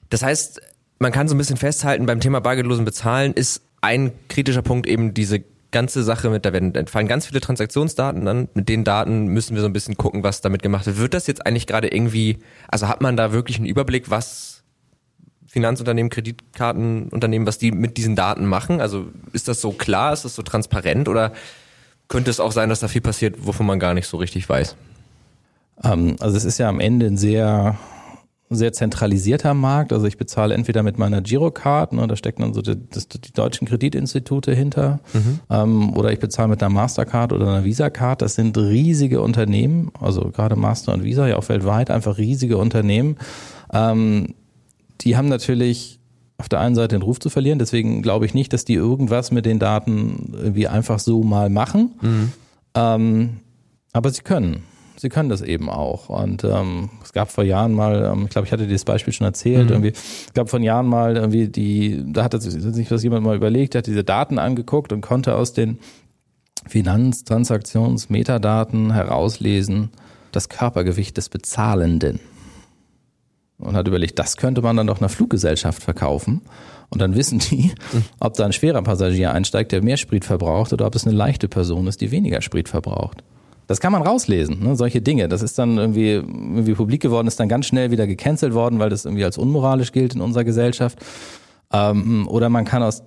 das heißt, man kann so ein bisschen festhalten, beim Thema bargeldlosen Bezahlen ist ein kritischer Punkt eben diese ganze Sache mit, da werden entfallen ganz viele Transaktionsdaten dann. Mit den Daten müssen wir so ein bisschen gucken, was damit gemacht wird. Wird das jetzt eigentlich gerade irgendwie, also hat man da wirklich einen Überblick, was Finanzunternehmen, Kreditkartenunternehmen, was die mit diesen Daten machen? Also ist das so klar, ist das so transparent oder könnte es auch sein, dass da viel passiert, wovon man gar nicht so richtig weiß? Ähm, also es ist ja am Ende ein sehr sehr zentralisierter Markt. Also ich bezahle entweder mit meiner Girocard, ne, da stecken dann so die, das, die deutschen Kreditinstitute hinter, mhm. ähm, oder ich bezahle mit einer Mastercard oder einer Visa-Card. Das sind riesige Unternehmen, also gerade Master und Visa, ja auch weltweit, einfach riesige Unternehmen. Ähm, die haben natürlich auf der einen Seite den Ruf zu verlieren, deswegen glaube ich nicht, dass die irgendwas mit den Daten irgendwie einfach so mal machen. Mhm. Ähm, aber sie können sie können das eben auch. Und ähm, es gab vor Jahren mal, ähm, ich glaube, ich hatte dir das Beispiel schon erzählt, mhm. irgendwie, es gab vor Jahren mal irgendwie die, da hat sich was jemand mal überlegt, hat diese Daten angeguckt und konnte aus den Finanztransaktionsmetadaten herauslesen, das Körpergewicht des Bezahlenden. Und hat überlegt, das könnte man dann doch einer Fluggesellschaft verkaufen. Und dann wissen die, mhm. ob da ein schwerer Passagier einsteigt, der mehr Sprit verbraucht, oder ob es eine leichte Person ist, die weniger Sprit verbraucht. Das kann man rauslesen, ne? solche Dinge. Das ist dann irgendwie, irgendwie publik geworden, ist dann ganz schnell wieder gecancelt worden, weil das irgendwie als unmoralisch gilt in unserer Gesellschaft. Ähm, oder man kann aus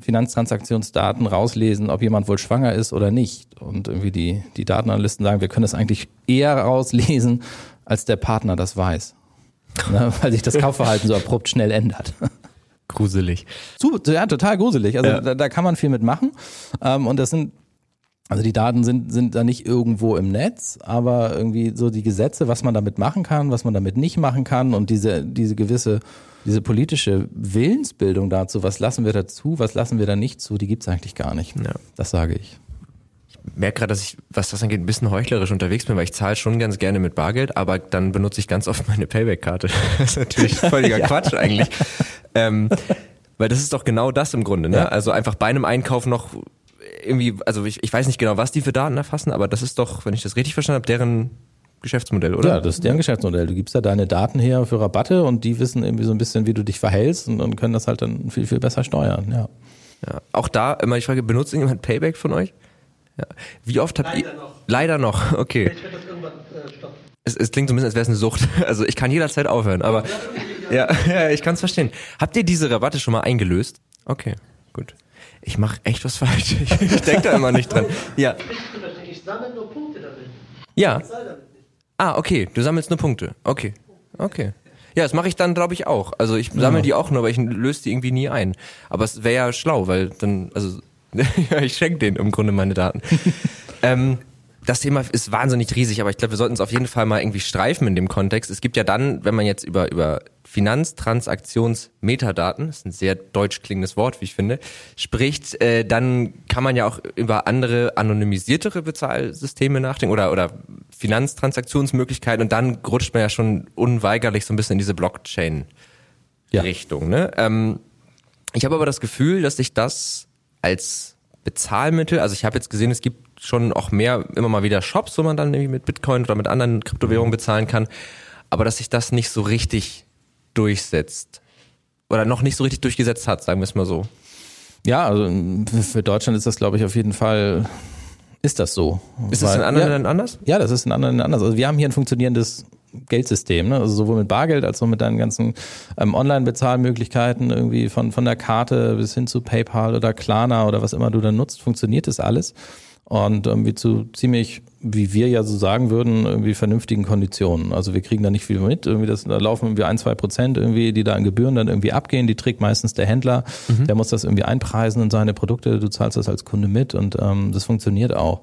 Finanztransaktionsdaten rauslesen, ob jemand wohl schwanger ist oder nicht. Und irgendwie die, die Datenanalysten sagen, wir können das eigentlich eher rauslesen, als der Partner das weiß. ne? Weil sich das Kaufverhalten so abrupt schnell ändert. Gruselig. Ja, total gruselig. Also ja. da, da, kann man viel mitmachen. Ähm, und das sind also die Daten sind, sind da nicht irgendwo im Netz, aber irgendwie so die Gesetze, was man damit machen kann, was man damit nicht machen kann und diese, diese gewisse, diese politische Willensbildung dazu, was lassen wir dazu, was lassen wir da nicht zu, die gibt's eigentlich gar nicht. Ja. Das sage ich. Ich merke gerade, dass ich, was das angeht, ein bisschen heuchlerisch unterwegs bin, weil ich zahle schon ganz gerne mit Bargeld, aber dann benutze ich ganz oft meine Payback-Karte. [LAUGHS] Das ist natürlich [LAUGHS] völliger ja. Quatsch eigentlich. Ähm, weil das ist doch genau das im Grunde, ne? Ja. Also einfach bei einem Einkauf noch irgendwie, also ich, ich weiß nicht genau, was die für Daten erfassen, aber das ist doch, wenn ich das richtig verstanden habe, deren Geschäftsmodell, oder? Ja, das ist deren Geschäftsmodell. Du gibst da deine Daten her für Rabatte und die wissen irgendwie so ein bisschen, wie du dich verhältst und, und können das halt dann viel, viel besser steuern, ja. Ja, auch da immer die Frage, benutzt irgendjemand Payback von euch? Ja. Wie oft habt Leider ihr? Noch. Leider noch, okay. Ich werde das irgendwann äh, stoppen. Es, es klingt so ein bisschen, als wäre es eine Sucht. [LAUGHS] Also ich kann jederzeit aufhören, aber ja, [LAUGHS] [LAUGHS] ja, ich kann es verstehen. Habt ihr diese Rabatte schon mal eingelöst? Okay, gut ich mache echt was falsch. [LAUGHS] Ich, ich denke da immer nicht dran. Ja. Ich sammle nur Punkte damit. Ja. Ah, okay. Du sammelst nur Punkte. Okay. Okay. Ja, das mache ich dann, glaube ich, auch. Also ich sammle ja. die auch nur, aber ich löse die irgendwie nie ein. Aber es wäre ja schlau, weil dann, also [LAUGHS] ja, ich schenke denen im Grunde meine Daten. [LAUGHS] ähm, das Thema ist wahnsinnig riesig, aber ich glaube, wir sollten es auf jeden Fall mal irgendwie streifen in dem Kontext. Es gibt ja dann, wenn man jetzt über, über Finanztransaktionsmetadaten, das ist ein sehr deutsch klingendes Wort, wie ich finde, spricht, äh, dann kann man ja auch über andere anonymisiertere Bezahlsysteme nachdenken oder, oder Finanztransaktionsmöglichkeiten und dann rutscht man ja schon unweigerlich so ein bisschen in diese Blockchain-Richtung. Ja. Ne? Ähm, ich habe aber das Gefühl, dass sich das als Bezahlmittel, also ich habe jetzt gesehen, es gibt schon auch mehr, immer mal wieder Shops, wo man dann irgendwie mit Bitcoin oder mit anderen Kryptowährungen bezahlen kann. Aber dass sich das nicht so richtig durchsetzt. Oder noch nicht so richtig durchgesetzt hat, sagen wir es mal so. Ja, also für Deutschland ist das, glaube ich, auf jeden Fall, ist das so. Ist das in anderen ja, Ländern anders? Ja, das ist in anderen Ländern anders. Also wir haben hier ein funktionierendes Geldsystem, ne? also sowohl mit Bargeld als auch mit deinen ganzen ähm, Online-Bezahlmöglichkeiten, irgendwie von, von der Karte bis hin zu PayPal oder Klarna oder was immer du dann nutzt, funktioniert das alles und irgendwie zu ziemlich, wie wir ja so sagen würden, irgendwie vernünftigen Konditionen. Also wir kriegen da nicht viel mit. Irgendwie das, da laufen irgendwie ein, zwei Prozent irgendwie, die da an Gebühren dann irgendwie abgehen. Die trägt meistens der Händler. Mhm. Der muss das irgendwie einpreisen in seine Produkte. Du zahlst das als Kunde mit und ähm, das funktioniert auch.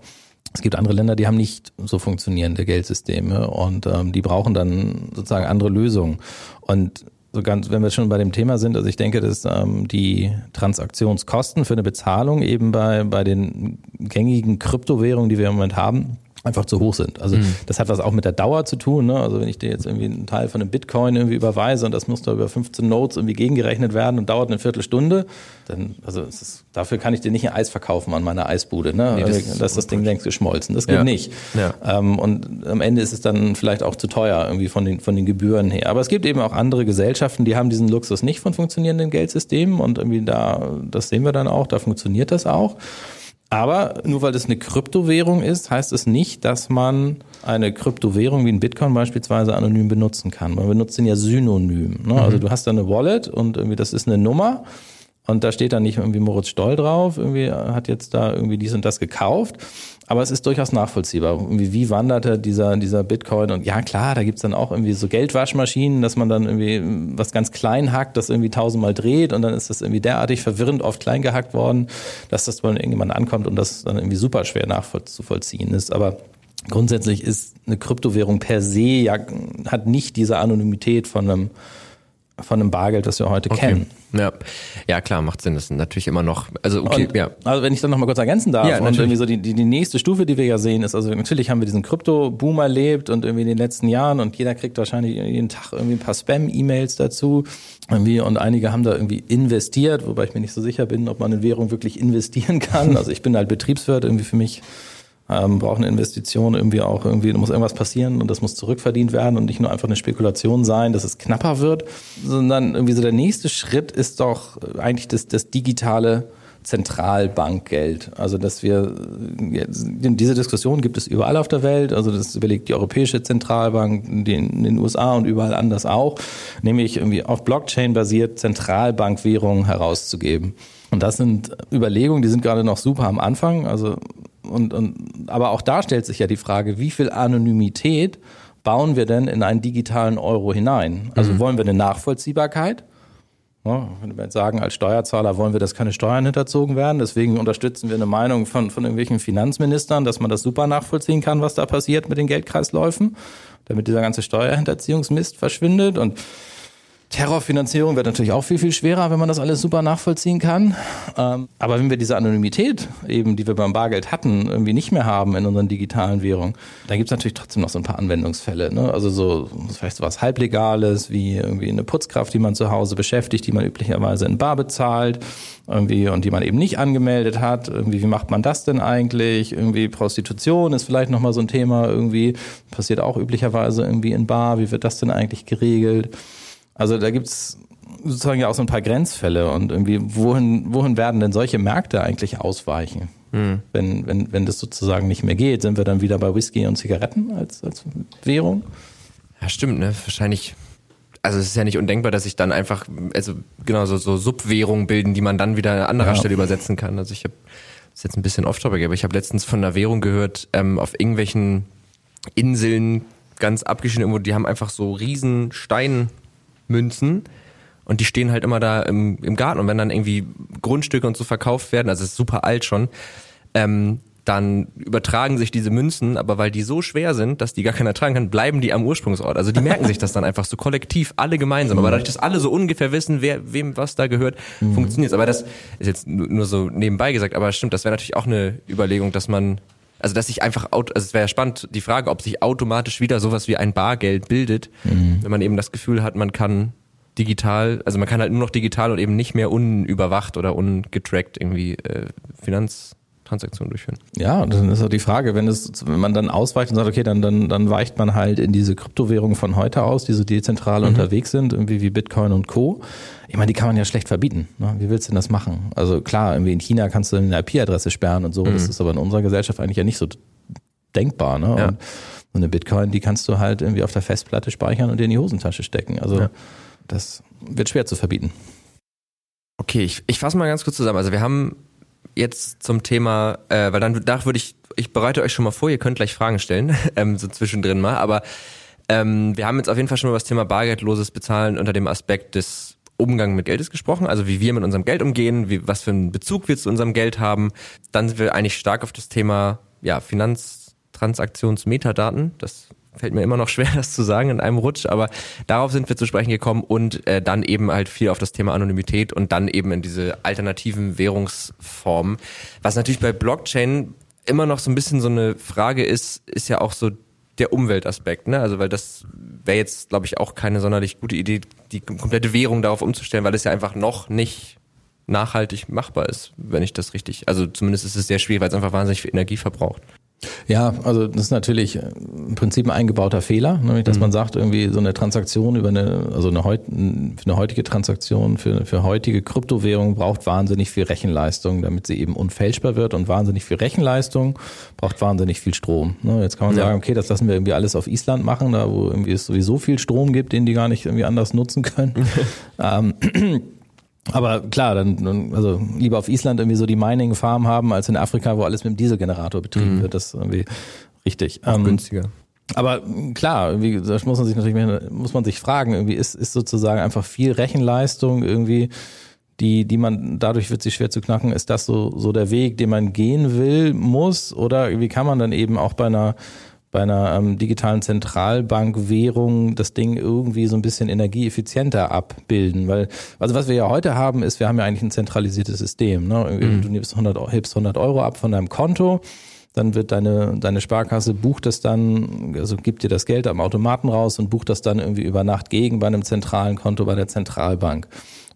Es gibt andere Länder, die haben nicht so funktionierende Geldsysteme und ähm, die brauchen dann sozusagen andere Lösungen. Und so ganz, wenn wir schon bei dem Thema sind, also ich denke, dass ähm, die Transaktionskosten für eine Bezahlung eben bei, bei den gängigen Kryptowährungen, die wir im Moment haben, einfach zu hoch sind. Also mhm. das hat was auch mit der Dauer zu tun. Ne? Also wenn ich dir jetzt irgendwie einen Teil von einem Bitcoin irgendwie überweise und das muss da über 15 Nodes irgendwie gegengerechnet werden und dauert eine Viertelstunde, dann, also ist, dafür kann ich dir nicht ein Eis verkaufen an meiner Eisbude. Ne? Nee, das also, ist das, das Ding längst geschmolzen. Das geht ja. nicht. Ja. Ähm, und am Ende ist es dann vielleicht auch zu teuer irgendwie von den, von den Gebühren her. Aber es gibt eben auch andere Gesellschaften, die haben diesen Luxus nicht von funktionierenden Geldsystemen und irgendwie da, das sehen wir dann auch, da funktioniert das auch. Aber nur weil das eine Kryptowährung ist, heißt es nicht, dass man eine Kryptowährung wie ein Bitcoin beispielsweise anonym benutzen kann. Man benutzt den ja synonym. Ne? Also mhm. Also du hast da eine Wallet und irgendwie das ist eine Nummer und da steht dann nicht irgendwie Moritz Stoll drauf, irgendwie hat jetzt da irgendwie dies und das gekauft. Aber es ist durchaus nachvollziehbar. Irgendwie, wie wanderte dieser, dieser Bitcoin? Und ja, klar, da gibt's dann auch irgendwie so Geldwaschmaschinen, dass man dann irgendwie was ganz klein hackt, das irgendwie tausendmal dreht und dann ist das irgendwie derartig verwirrend oft klein gehackt worden, dass das dann irgendjemand ankommt und das dann irgendwie super schwer nachzuvollziehen ist. Aber grundsätzlich ist eine Kryptowährung per se ja, hat nicht diese Anonymität von einem von einem Bargeld, das wir heute okay. kennen. Ja. ja, klar, macht Sinn. Das ist natürlich immer noch, also okay, und, ja. Also wenn ich dann noch mal kurz ergänzen darf, ja, und irgendwie so die, die, die nächste Stufe, die wir ja sehen, ist, also natürlich haben wir diesen Krypto-Boom erlebt und irgendwie in den letzten Jahren und jeder kriegt wahrscheinlich jeden Tag irgendwie ein paar Spam-E-Mails dazu irgendwie und einige haben da irgendwie investiert, wobei ich mir nicht so sicher bin, ob man in Währung wirklich investieren kann. Also ich bin halt Betriebswirt, irgendwie für mich ähm, braucht eine Investition irgendwie auch irgendwie, muss irgendwas passieren und das muss zurückverdient werden und nicht nur einfach eine Spekulation sein, dass es knapper wird, sondern irgendwie so der nächste Schritt ist doch eigentlich das, das digitale Zentralbankgeld. Also dass wir diese Diskussion gibt es überall auf der Welt. Also das überlegt die Europäische Zentralbank, in den USA und überall anders auch, nämlich irgendwie auf Blockchain basiert Zentralbankwährungen herauszugeben. Und das sind Überlegungen, die sind gerade noch super am Anfang. Also und, und, aber auch da stellt sich ja die Frage, wie viel Anonymität bauen wir denn in einen digitalen Euro hinein? Also mhm. wollen wir eine Nachvollziehbarkeit? Ja, wenn wir jetzt sagen, als Steuerzahler wollen wir, dass keine Steuern hinterzogen werden. Deswegen unterstützen wir eine Meinung von, von irgendwelchen Finanzministern, dass man das super nachvollziehen kann, was da passiert mit den Geldkreisläufen, damit dieser ganze Steuerhinterziehungsmist verschwindet. Und Terrorfinanzierung wird natürlich auch viel, viel schwerer, wenn man das alles super nachvollziehen kann. Ähm, aber wenn wir diese Anonymität eben, die wir beim Bargeld hatten, irgendwie nicht mehr haben in unseren digitalen Währungen, dann gibt es natürlich trotzdem noch so ein paar Anwendungsfälle. Ne? Also so vielleicht so was Halblegales, wie irgendwie eine Putzkraft, die man zu Hause beschäftigt, die man üblicherweise in Bar bezahlt irgendwie und die man eben nicht angemeldet hat. Irgendwie, wie macht man das denn eigentlich? Irgendwie Prostitution ist vielleicht nochmal so ein Thema irgendwie, passiert auch üblicherweise irgendwie in Bar. Wie wird das denn eigentlich geregelt? Also da gibt's sozusagen ja auch so ein paar Grenzfälle und irgendwie, wohin, wohin werden denn solche Märkte eigentlich ausweichen? Hm. Wenn, wenn, wenn das sozusagen nicht mehr geht, sind wir dann wieder bei Whisky und Zigaretten als, als Währung? Ja, stimmt, ne? Wahrscheinlich also es ist ja nicht undenkbar, dass sich dann einfach, also genau, so, so Subwährungen bilden, die man dann wieder an anderer ja. Stelle übersetzen kann. Also ich habe, das ist jetzt ein bisschen off-topic, aber ich habe letztens von einer Währung gehört, ähm, auf irgendwelchen Inseln ganz abgeschieden irgendwo, die haben einfach so riesen Stein, Münzen. Und die stehen halt immer da im, im Garten. Und wenn dann irgendwie Grundstücke und so verkauft werden, also es ist super alt schon, ähm, dann übertragen sich diese Münzen, aber weil die so schwer sind, dass die gar keiner tragen kann, bleiben die am Ursprungsort. Also die merken sich das dann einfach so kollektiv, alle gemeinsam. Aber dadurch, dass alle so ungefähr wissen, wer wem was da gehört, mhm. funktioniert Aber das ist jetzt nur so nebenbei gesagt, aber stimmt, das wäre natürlich auch eine Überlegung, dass man also dass sich einfach, also es wäre spannend, die Frage, ob sich automatisch wieder sowas wie ein Bargeld bildet, mhm. wenn man eben das Gefühl hat, man kann digital, also man kann halt nur noch digital und eben nicht mehr unüberwacht oder ungetrackt irgendwie äh, Finanz Transaktionen durchführen. Ja, und dann ist auch die Frage, wenn es, wenn man dann ausweicht und sagt, okay, dann, dann, dann weicht man halt in diese Kryptowährungen von heute aus, die so dezentral mhm. unterwegs sind, irgendwie wie Bitcoin und Co. Ich meine, die kann man ja schlecht verbieten. Ne? Wie willst du denn das machen? Also klar, irgendwie in China kannst du eine IP-Adresse sperren und so, mhm. das ist aber in unserer Gesellschaft eigentlich ja nicht so denkbar. Ne? Ja. Und eine Bitcoin, die kannst du halt irgendwie auf der Festplatte speichern und in die Hosentasche stecken. Also ja. das wird schwer zu verbieten. Okay, ich, ich fasse mal ganz kurz zusammen. Also wir haben jetzt zum Thema, äh, weil dann da würde ich, ich bereite euch schon mal vor, ihr könnt gleich Fragen stellen, [LAUGHS] ähm, so zwischendrin mal, aber ähm, wir haben jetzt auf jeden Fall schon über das Thema bargeldloses Bezahlen unter dem Aspekt des Umgang mit Geldes gesprochen, also wie wir mit unserem Geld umgehen, wie, was für einen Bezug wir zu unserem Geld haben. Dann sind wir eigentlich stark auf das Thema ja, Finanztransaktionsmetadaten. Das fällt mir immer noch schwer, [LAUGHS] das zu sagen in einem Rutsch, aber darauf sind wir zu sprechen gekommen und äh, dann eben halt viel auf das Thema Anonymität und dann eben in diese alternativen Währungsformen. Was natürlich bei Blockchain immer noch so ein bisschen so eine Frage ist, ist ja auch so der Umweltaspekt, ne? Also weil das wäre jetzt, glaube ich, auch keine sonderlich gute Idee, die komplette Währung darauf umzustellen, weil es ja einfach noch nicht nachhaltig machbar ist, wenn ich das richtig. Also zumindest ist es sehr schwierig, weil es einfach wahnsinnig viel Energie verbraucht. Ja, also das ist natürlich äh, im Prinzip ein eingebauter Fehler, nämlich dass mhm. man sagt, irgendwie so eine Transaktion über eine, also eine, heut, eine heutige Transaktion für, für heutige Kryptowährung braucht wahnsinnig viel Rechenleistung, damit sie eben unfälschbar wird und wahnsinnig viel Rechenleistung braucht wahnsinnig viel Strom. Ne, jetzt kann man ja. sagen, okay, das lassen wir irgendwie alles auf Island machen, da wo irgendwie es sowieso viel Strom gibt, den die gar nicht irgendwie anders nutzen können. [LAUGHS] ähm, aber klar, dann, also lieber auf Island irgendwie so die Mining Farm haben, als in Afrika, wo alles mit dem Dieselgenerator betrieben mhm. wird. Das ist irgendwie richtig. Auch ähm, günstiger. Aber klar, irgendwie, das muss man sich natürlich muss man sich fragen, irgendwie ist, ist sozusagen einfach viel Rechenleistung irgendwie, die, die man, dadurch wird sie schwer zu knacken, ist das so, so der Weg, den man gehen will, muss? Oder wie kann man dann eben auch bei einer bei einer ähm, digitalen Zentralbankwährung das Ding irgendwie so ein bisschen energieeffizienter abbilden. Weil, also was wir ja heute haben, ist, wir haben ja eigentlich ein zentralisiertes System. Ne? Mhm. Du nimmst 100, hebst 100 Euro ab von deinem Konto, dann wird deine, deine Sparkasse bucht das dann, also gibt dir das Geld am Automaten raus und bucht das dann irgendwie über Nacht gegen bei einem zentralen Konto bei der Zentralbank.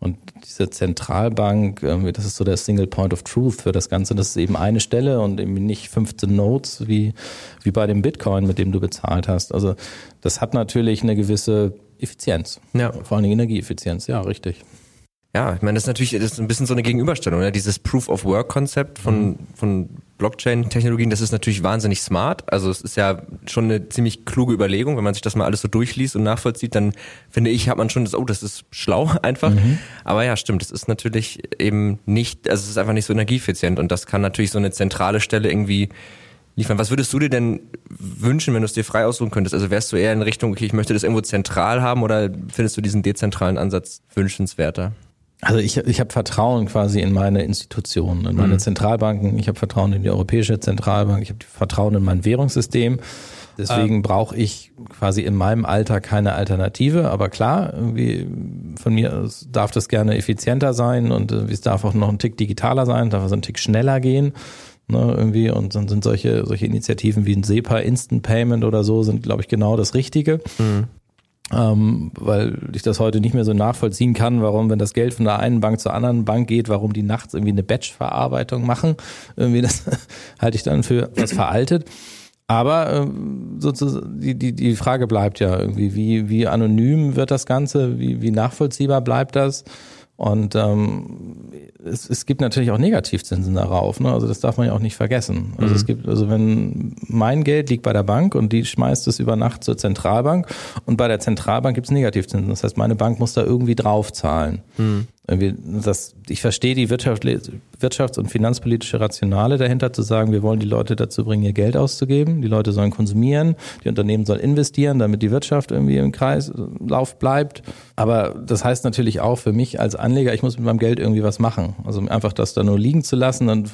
Und diese Zentralbank, das ist so der Single Point of Truth für das Ganze. Das ist eben eine Stelle und eben nicht 15 Nodes wie, wie bei dem Bitcoin, mit dem du bezahlt hast. Also das hat natürlich eine gewisse Effizienz. Ja. Vor allem Energieeffizienz. Ja, richtig. Ja, ich meine, das ist natürlich das ist ein bisschen so eine Gegenüberstellung. Ne? Dieses Proof of Work Konzept von, mhm. von Blockchain-Technologien, das ist natürlich wahnsinnig smart. Also es ist ja schon eine ziemlich kluge Überlegung. Wenn man sich das mal alles so durchliest und nachvollzieht, dann finde ich, hat man schon das, oh, das ist schlau [LAUGHS] einfach. Mhm. Aber ja, stimmt, es ist natürlich eben nicht, also es ist einfach nicht so energieeffizient und das kann natürlich so eine zentrale Stelle irgendwie liefern. Was würdest du dir denn wünschen, wenn du es dir frei aussuchen könntest? Also wärst du eher in Richtung, okay, ich möchte das irgendwo zentral haben oder findest du diesen dezentralen Ansatz wünschenswerter? Also ich, ich habe Vertrauen quasi in meine Institutionen, in meine mhm. Zentralbanken. Ich habe Vertrauen in die Europäische Zentralbank. Ich habe Vertrauen in mein Währungssystem. Deswegen ähm. brauche ich quasi in meinem Alter keine Alternative. Aber klar, irgendwie von mir darf das gerne effizienter sein und äh, es darf auch noch ein Tick digitaler sein, darf so ein Tick schneller gehen. Ne, irgendwie und dann sind solche solche Initiativen wie ein SEPA Instant Payment oder so sind glaube ich genau das Richtige. Mhm ähm, weil ich das heute nicht mehr so nachvollziehen kann, warum, wenn das Geld von der einen Bank zur anderen Bank geht, warum die nachts irgendwie eine Batch-Verarbeitung machen. Irgendwie das [LAUGHS] halte ich dann für was veraltet. Aber äh, sozusagen die, die, die Frage bleibt ja irgendwie, wie, wie anonym wird das Ganze, wie, wie nachvollziehbar bleibt das? Und ähm, es, es gibt natürlich auch Negativzinsen darauf, ne? Also das darf man ja auch nicht vergessen. Also mhm. es gibt, also wenn mein Geld liegt bei der Bank und die schmeißt es über Nacht zur Zentralbank und bei der Zentralbank gibt es Negativzinsen. Das heißt, meine Bank muss da irgendwie draufzahlen. Mhm. Das, ich verstehe die wirtschafts- und finanzpolitische Rationale dahinter, zu sagen, wir wollen die Leute dazu bringen, ihr Geld auszugeben. Die Leute sollen konsumieren, die Unternehmen sollen investieren, damit die Wirtschaft irgendwie im Kreislauf bleibt. Aber das heißt natürlich auch für mich als Anleger, ich muss mit meinem Geld irgendwie was machen. Also einfach das da nur liegen zu lassen, dann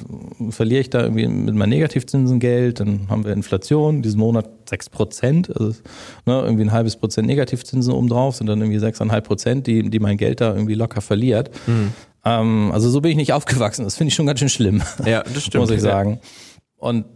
verliere ich da irgendwie mit meinem Negativzinsen Geld, dann haben wir Inflation, diesen Monat sechs Prozent, also ne, irgendwie ein halbes Prozent Negativzinsen obendrauf, sind dann irgendwie sechseinhalb Prozent, die, die mein Geld da irgendwie locker verliert. Mhm. Ähm, also so bin ich nicht aufgewachsen. Das finde ich schon ganz schön schlimm. Ja, das stimmt. muss ich sagen. Und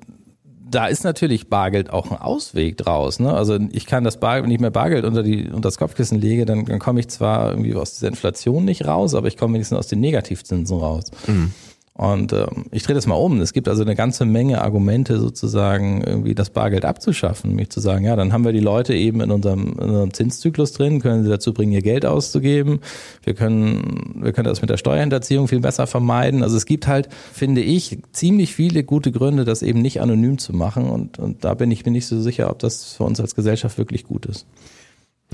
da ist natürlich Bargeld auch ein Ausweg draus. Ne? Also ich kann das Bargeld, wenn ich mir Bargeld unter, die, unter das Kopfkissen lege, dann, dann komme ich zwar irgendwie aus dieser Inflation nicht raus, aber ich komme wenigstens aus den Negativzinsen raus. Mhm. Und ähm, ich drehe das mal um. Es gibt also eine ganze Menge Argumente sozusagen, irgendwie das Bargeld abzuschaffen. Mich zu sagen, ja, dann haben wir die Leute eben in unserem, in unserem Zinszyklus drin, können sie dazu bringen, ihr Geld auszugeben. Wir können, wir können das mit der Steuerhinterziehung viel besser vermeiden. Also es gibt halt, finde ich, ziemlich viele gute Gründe, das eben nicht anonym zu machen. Und, und da bin ich mir nicht so sicher, ob das für uns als Gesellschaft wirklich gut ist.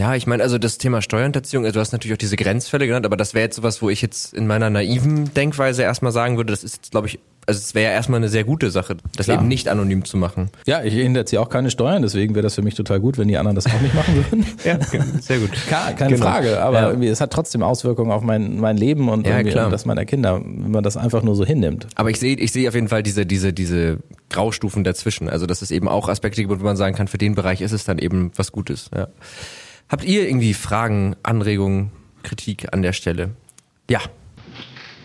Ja, ich meine, also das Thema Steuerhinterziehung, also du hast natürlich auch diese Grenzfälle genannt, aber das wäre jetzt sowas, wo ich jetzt in meiner naiven Denkweise erstmal sagen würde, das ist, glaube ich, also es wäre ja erstmal eine sehr gute Sache, das Klar. eben nicht anonym zu machen. Ja, ich hinterziehe auch keine Steuern, deswegen wäre das für mich total gut, wenn die anderen das auch nicht machen würden. [LAUGHS] ja, sehr gut. Keine genau. Frage, aber ja. es hat trotzdem Auswirkungen auf mein, mein Leben und ja, das meiner Kinder, wenn man das einfach nur so hinnimmt. Aber ich sehe ich sehe auf jeden Fall diese, diese, diese Graustufen dazwischen. Also dass es eben auch Aspekte gibt, wo man sagen kann, für den Bereich ist es dann eben was Gutes. Ja. Habt ihr irgendwie Fragen, Anregungen, Kritik an der Stelle? Ja.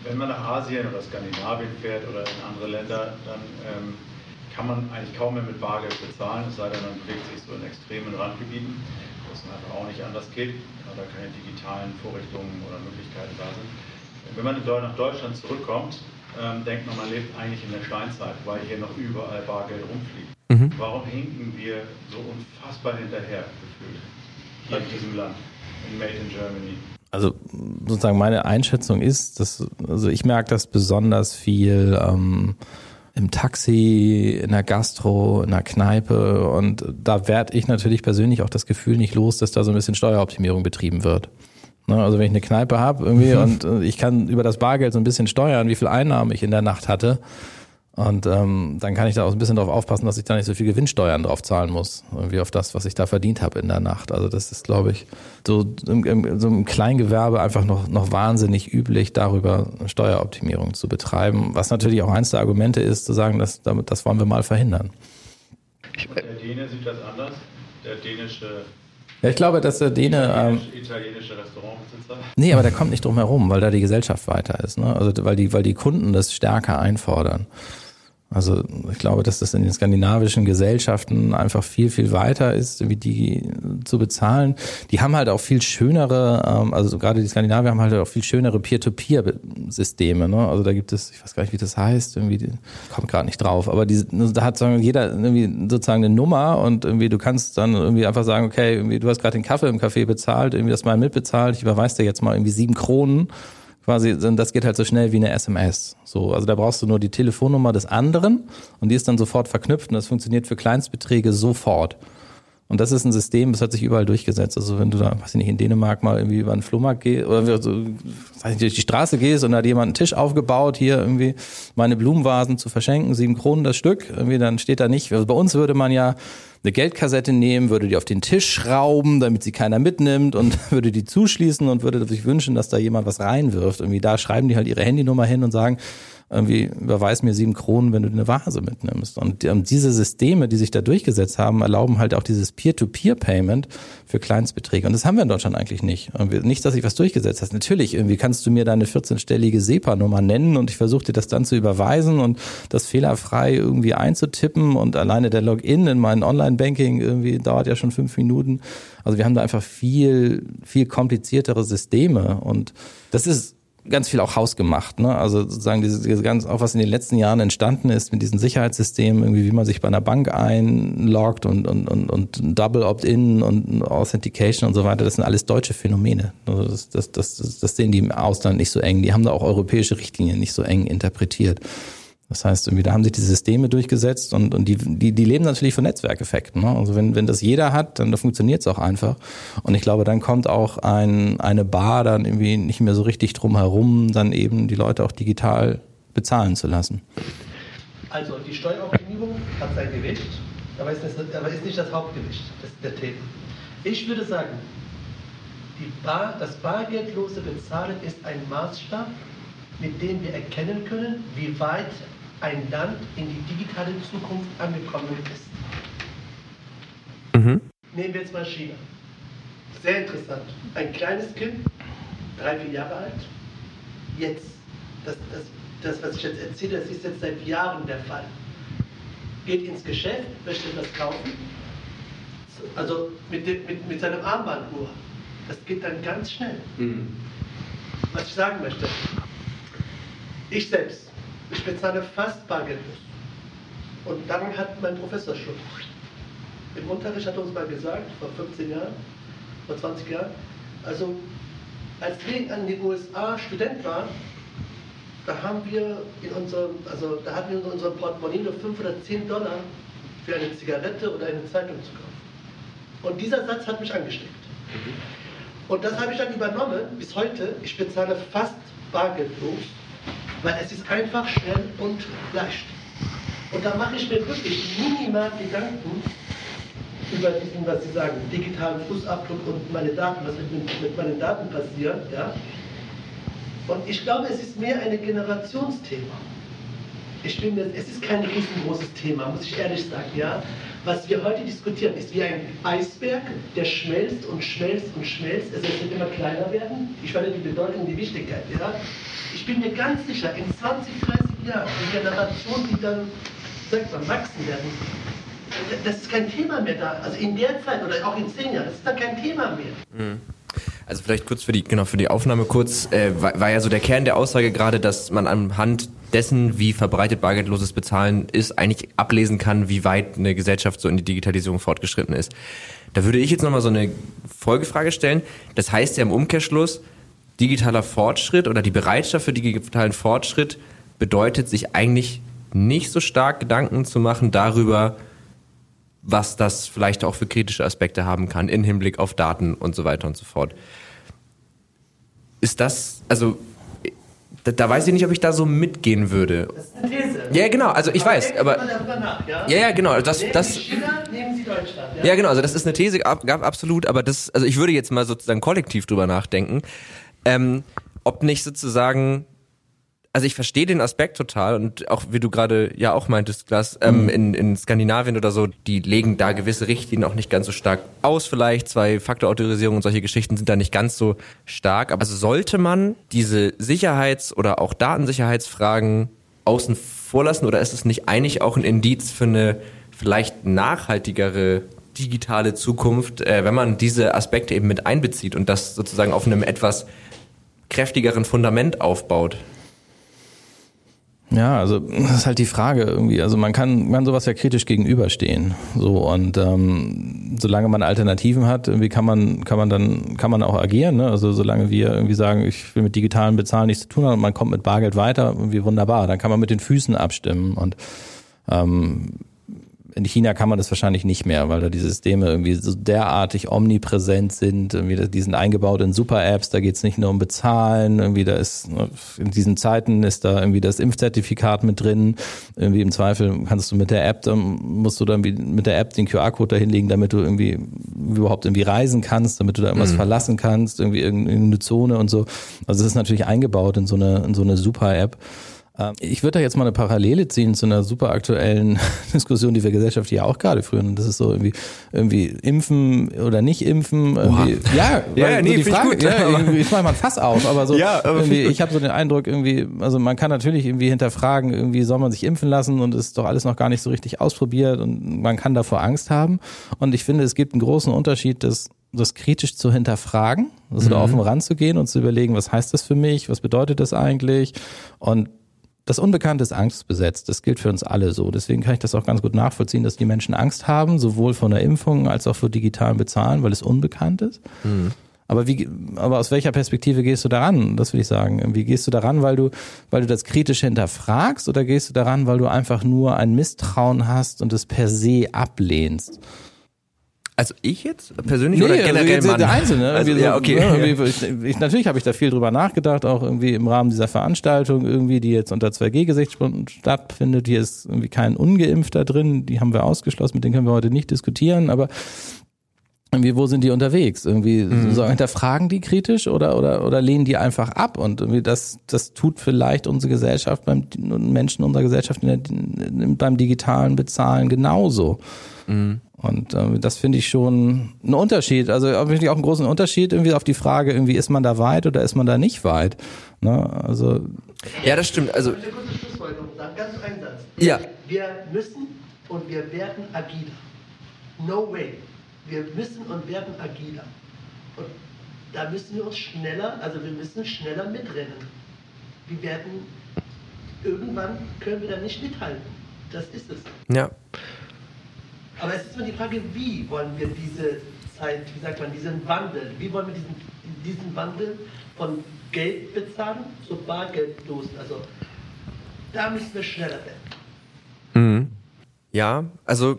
Wenn man nach Asien oder Skandinavien fährt oder in andere Länder, dann ähm, kann man eigentlich kaum mehr mit Bargeld bezahlen, es sei denn, man bewegt sich so in extremen Randgebieten, wo es einfach auch nicht anders geht, da keine digitalen Vorrichtungen oder Möglichkeiten da sind. Wenn man nach Deutschland zurückkommt, ähm, denkt man, man lebt eigentlich in der Steinzeit, weil hier noch überall Bargeld rumfliegt. Mhm. Warum hinken wir so unfassbar hinterher gefühlt hier in diesem Land, in Made in Germany? Also sozusagen meine Einschätzung ist, dass also ich merke das besonders viel ähm, im Taxi, in der Gastro, in der Kneipe und da werde ich natürlich persönlich auch das Gefühl nicht los, dass da so ein bisschen Steueroptimierung betrieben wird. Ne, also wenn ich eine Kneipe habe irgendwie mhm. und äh, ich kann über das Bargeld so ein bisschen steuern, wie viel Einnahmen ich in der Nacht hatte. Und ähm, dann kann ich da auch ein bisschen darauf aufpassen, dass ich da nicht so viel Gewinnsteuern drauf zahlen muss, irgendwie auf das, was ich da verdient habe in der Nacht. Also das ist, glaube ich, so im, im, so im Kleingewerbe einfach noch, noch wahnsinnig üblich, darüber Steueroptimierung zu betreiben. Was natürlich auch eins der Argumente ist, zu sagen, dass, damit, das wollen wir mal verhindern. Und der Däne sieht das anders. Der dänische ja, ich glaube, dass der Däne. Ähm, italienische Restaurantbesitzer. Nee, aber der kommt nicht drum herum, weil da die Gesellschaft weiter ist. Ne? Also weil die, weil die Kunden das stärker einfordern. Also ich glaube, dass das in den skandinavischen Gesellschaften einfach viel, viel weiter ist, wie die zu bezahlen. Die haben halt auch viel schönere, ähm, also gerade die Skandinavier haben halt auch viel schönere Peer-to-Peer-Systeme. Ne? Also da gibt es, ich weiß gar nicht, wie das heißt, irgendwie kommt gerade nicht drauf, aber die, da hat sagen, jeder irgendwie sozusagen eine Nummer und irgendwie du kannst dann irgendwie einfach sagen, okay, irgendwie du hast gerade den Kaffee im Café bezahlt, irgendwie das mal mitbezahlt, ich überweise dir jetzt mal irgendwie sieben Kronen quasi, das geht halt so schnell wie eine SMS. So, also da brauchst du nur die Telefonnummer des anderen und die ist dann sofort verknüpft und das funktioniert für Kleinstbeträge sofort. Und das ist ein System, das hat sich überall durchgesetzt. Also wenn du da, weiß ich nicht, in Dänemark mal irgendwie über einen Flohmarkt gehst oder so, weiß ich, durch die Straße gehst und da hat jemand einen Tisch aufgebaut, hier irgendwie meine Blumenvasen zu verschenken, sieben Kronen das Stück, irgendwie dann steht da nicht. Also bei uns würde man ja eine Geldkassette nehmen, würde die auf den Tisch schrauben, damit sie keiner mitnimmt und [LAUGHS] würde die zuschließen und würde sich wünschen, dass da jemand was reinwirft. Irgendwie da schreiben die halt ihre Handynummer hin und sagen, irgendwie überweis mir sieben Kronen, wenn du eine Vase mitnimmst. Und diese Systeme, die sich da durchgesetzt haben, erlauben halt auch dieses Peer-to-Peer-Payment für Kleinstbeträge. Und das haben wir in Deutschland eigentlich nicht. Nicht, dass sich was durchgesetzt hat. Natürlich, irgendwie kannst du mir deine 14-stellige SEPA-Nummer nennen und ich versuche dir das dann zu überweisen und das fehlerfrei irgendwie einzutippen und alleine der Login in mein Online-Banking irgendwie dauert ja schon fünf Minuten. Also wir haben da einfach viel, viel kompliziertere Systeme und das ist ganz viel auch hausgemacht. Ne? Also sozusagen diese, diese ganz, auch was in den letzten Jahren entstanden ist mit diesen Sicherheitssystemen, irgendwie wie man sich bei einer Bank einloggt und, und, und, und Double Opt-in und Authentication und so weiter, das sind alles deutsche Phänomene. Also das, das, das, das sehen die im Ausland nicht so eng. Die haben da auch europäische Richtlinien nicht so eng interpretiert. Das heißt, irgendwie, da haben sich die Systeme durchgesetzt und, und die, die, die leben natürlich von Netzwerkeffekten. Ne? Also wenn, wenn das jeder hat, dann funktioniert es auch einfach. Und ich glaube, dann kommt auch ein, eine Bar dann irgendwie nicht mehr so richtig drum herum, dann eben die Leute auch digital bezahlen zu lassen. Also die Steueroptimierung hat sein Gewicht, aber ist, das, aber ist nicht das Hauptgewicht des, der Themen. Ich würde sagen, die Bar, das bargeldlose Bezahlen ist ein Maßstab, mit dem wir erkennen können, wie weit ein Land in die digitale Zukunft angekommen ist. Mhm. Nehmen wir jetzt mal China. Sehr interessant. Ein kleines Kind, drei, vier Jahre alt, jetzt, das, das, das was ich jetzt erzähle, das ist jetzt seit Jahren der Fall. Geht ins Geschäft, möchte das kaufen, also mit, dem, mit, mit seinem Armbanduhr. Das geht dann ganz schnell. Mhm. Was ich sagen möchte, ich selbst ich bezahle fast bargeldlos. Und dann hat mein Professor schon im Unterricht hat er uns mal gesagt, vor 15 Jahren, vor 20 Jahren, also als wir an den USA Student waren, da haben wir in unserem, also da hatten wir in unserem Portemonnaie nur 5 oder 10 Dollar für eine Zigarette oder eine Zeitung zu kaufen. Und dieser Satz hat mich angesteckt. Mhm. Und das habe ich dann übernommen bis heute. Ich bezahle fast bargeldlos weil es ist einfach schnell und leicht. Und da mache ich mir wirklich minimal Gedanken über diesen, was Sie sagen, digitalen Fußabdruck und meine Daten, was mit, mit meinen Daten passiert. Ja? Und ich glaube, es ist mehr ein Generationsthema. Ich finde, es ist kein riesengroßes Thema, muss ich ehrlich sagen. Ja? Was wir heute diskutieren, ist wie ein Eisberg, der schmelzt und schmelzt und schmelzt. Es wird immer kleiner werden. Ich finde die Bedeutung, die Wichtigkeit. Ja? Ich bin mir ganz sicher, in 20, 30 Jahren, die Generation, die dann sagt man, wachsen werden, das ist kein Thema mehr da. Also in der Zeit oder auch in zehn Jahren, das ist dann kein Thema mehr. Mhm. Also vielleicht kurz für die, genau, für die Aufnahme kurz, äh, war, war ja so der Kern der Aussage gerade, dass man anhand dessen, wie verbreitet bargeldloses Bezahlen ist, eigentlich ablesen kann, wie weit eine Gesellschaft so in die Digitalisierung fortgeschritten ist. Da würde ich jetzt nochmal so eine Folgefrage stellen. Das heißt ja im Umkehrschluss, digitaler Fortschritt oder die Bereitschaft für digitalen Fortschritt bedeutet, sich eigentlich nicht so stark Gedanken zu machen darüber, was das vielleicht auch für kritische Aspekte haben kann in Hinblick auf Daten und so weiter und so fort. Ist das, also da, da, weiß ich nicht, ob ich da so mitgehen würde. Das ist eine These. Ja, genau, also ich aber weiß, aber. Nach, ja? ja? ja, genau. Das, nehmen das, Sie China, nehmen Sie Deutschland. Ja? ja, genau, also das ist eine These, ab, absolut, aber das, also ich würde jetzt mal sozusagen kollektiv drüber nachdenken, ähm, ob nicht sozusagen also ich verstehe den Aspekt total und auch wie du gerade ja auch meintest, Glas, ähm, mhm. in, in Skandinavien oder so, die legen da gewisse Richtlinien auch nicht ganz so stark aus vielleicht. Zwei Faktorautorisierung und solche Geschichten sind da nicht ganz so stark. Aber also sollte man diese Sicherheits- oder auch Datensicherheitsfragen außen vor lassen oder ist es nicht eigentlich auch ein Indiz für eine vielleicht nachhaltigere digitale Zukunft, äh, wenn man diese Aspekte eben mit einbezieht und das sozusagen auf einem etwas kräftigeren Fundament aufbaut? Ja, also das ist halt die Frage irgendwie. Also man kann, man sowas ja kritisch gegenüberstehen. So und ähm, solange man Alternativen hat, irgendwie kann man, kann man dann, kann man auch agieren. Ne? Also solange wir irgendwie sagen, ich will mit digitalen Bezahlen nichts zu tun haben und man kommt mit Bargeld weiter, irgendwie wunderbar. Dann kann man mit den Füßen abstimmen und ähm, in China kann man das wahrscheinlich nicht mehr, weil da die Systeme irgendwie so derartig omnipräsent sind. Irgendwie, die sind eingebaut in Super-Apps, da geht's nicht nur um Bezahlen, irgendwie da ist, ne, in diesen Zeiten ist da irgendwie das Impfzertifikat mit drin. Irgendwie im Zweifel kannst du mit der App, dann musst du dann mit der App den QR-Code da hinlegen, damit du irgendwie überhaupt irgendwie reisen kannst, damit du da irgendwas mhm. verlassen kannst, irgendwie irgendeine Zone und so. Also das ist natürlich eingebaut in so eine, in so eine Super-App. Ähm, ich würde da jetzt mal eine Parallele ziehen zu einer super aktuellen [LAUGHS] Diskussion, die wir gesellschaftlich ja auch gerade führen. Das ist so irgendwie, irgendwie impfen oder nicht impfen. Ja, ja, nee, so die Frage, gut, ja, [LAUGHS] ich mache mal ein Fass auf, aber so ja, aber irgendwie, ich habe so den Eindruck, irgendwie, also man kann natürlich irgendwie hinterfragen, irgendwie soll man sich impfen lassen und es ist doch alles noch gar nicht so richtig ausprobiert und man kann davor Angst haben. Und ich finde, es gibt einen großen Unterschied, dass das kritisch zu hinterfragen, also mhm. da offen ranzugehen und zu überlegen, was heißt das für mich, was bedeutet das eigentlich und das Unbekannte ist angstbesetzt. Das gilt für uns alle so. Deswegen kann ich das auch ganz gut nachvollziehen, dass die Menschen Angst haben, sowohl vor der Impfung als auch vor digitalen Bezahlen, weil es unbekannt ist. Mhm. Aber wie, aber aus welcher Perspektive gehst du daran? Das will ich sagen. Wie gehst du daran, weil du, weil du das kritisch hinterfragst oder gehst du daran, weil du einfach nur ein Misstrauen hast und es per se ablehnst? Also ich jetzt persönlich nee, oder also generell also der Einzelne. Also, so, ja, okay. Ne, [LAUGHS] ich, ich, natürlich habe ich da viel drüber nachgedacht, auch irgendwie im Rahmen dieser Veranstaltung, irgendwie, die jetzt unter 2G-Gesichtspunkten stattfindet. Hier ist irgendwie kein Ungeimpfter drin, die haben wir ausgeschlossen, mit denen können wir heute nicht diskutieren, aber irgendwie, wo sind die unterwegs? Irgendwie mhm. so hinterfragen die kritisch oder, oder, oder lehnen die einfach ab? Und irgendwie das, das tut vielleicht unsere Gesellschaft beim Menschen unserer Gesellschaft in der, beim digitalen Bezahlen genauso. Mhm. Und äh, das finde ich schon ein Unterschied. Also wirklich auch einen großen Unterschied irgendwie auf die Frage, irgendwie ist man da weit oder ist man da nicht weit. Ne? Also ja, das stimmt. Also eine kurze Schlussfolgerung sagen, ganz ein Satz. Ja. Wir müssen und wir werden agiler. No way. Wir müssen und werden agiler. Und da müssen wir uns schneller, also wir müssen schneller mitrennen. Wir werden irgendwann können wir da nicht mithalten. Das ist es. Ja. Aber es ist immer die Frage, wie wollen wir diese Zeit, wie sagt man, diesen Wandel, wie wollen wir diesen, diesen Wandel von Geld bezahlen zu bargeldlos, also da müssen wir schneller werden. Mhm. Ja, also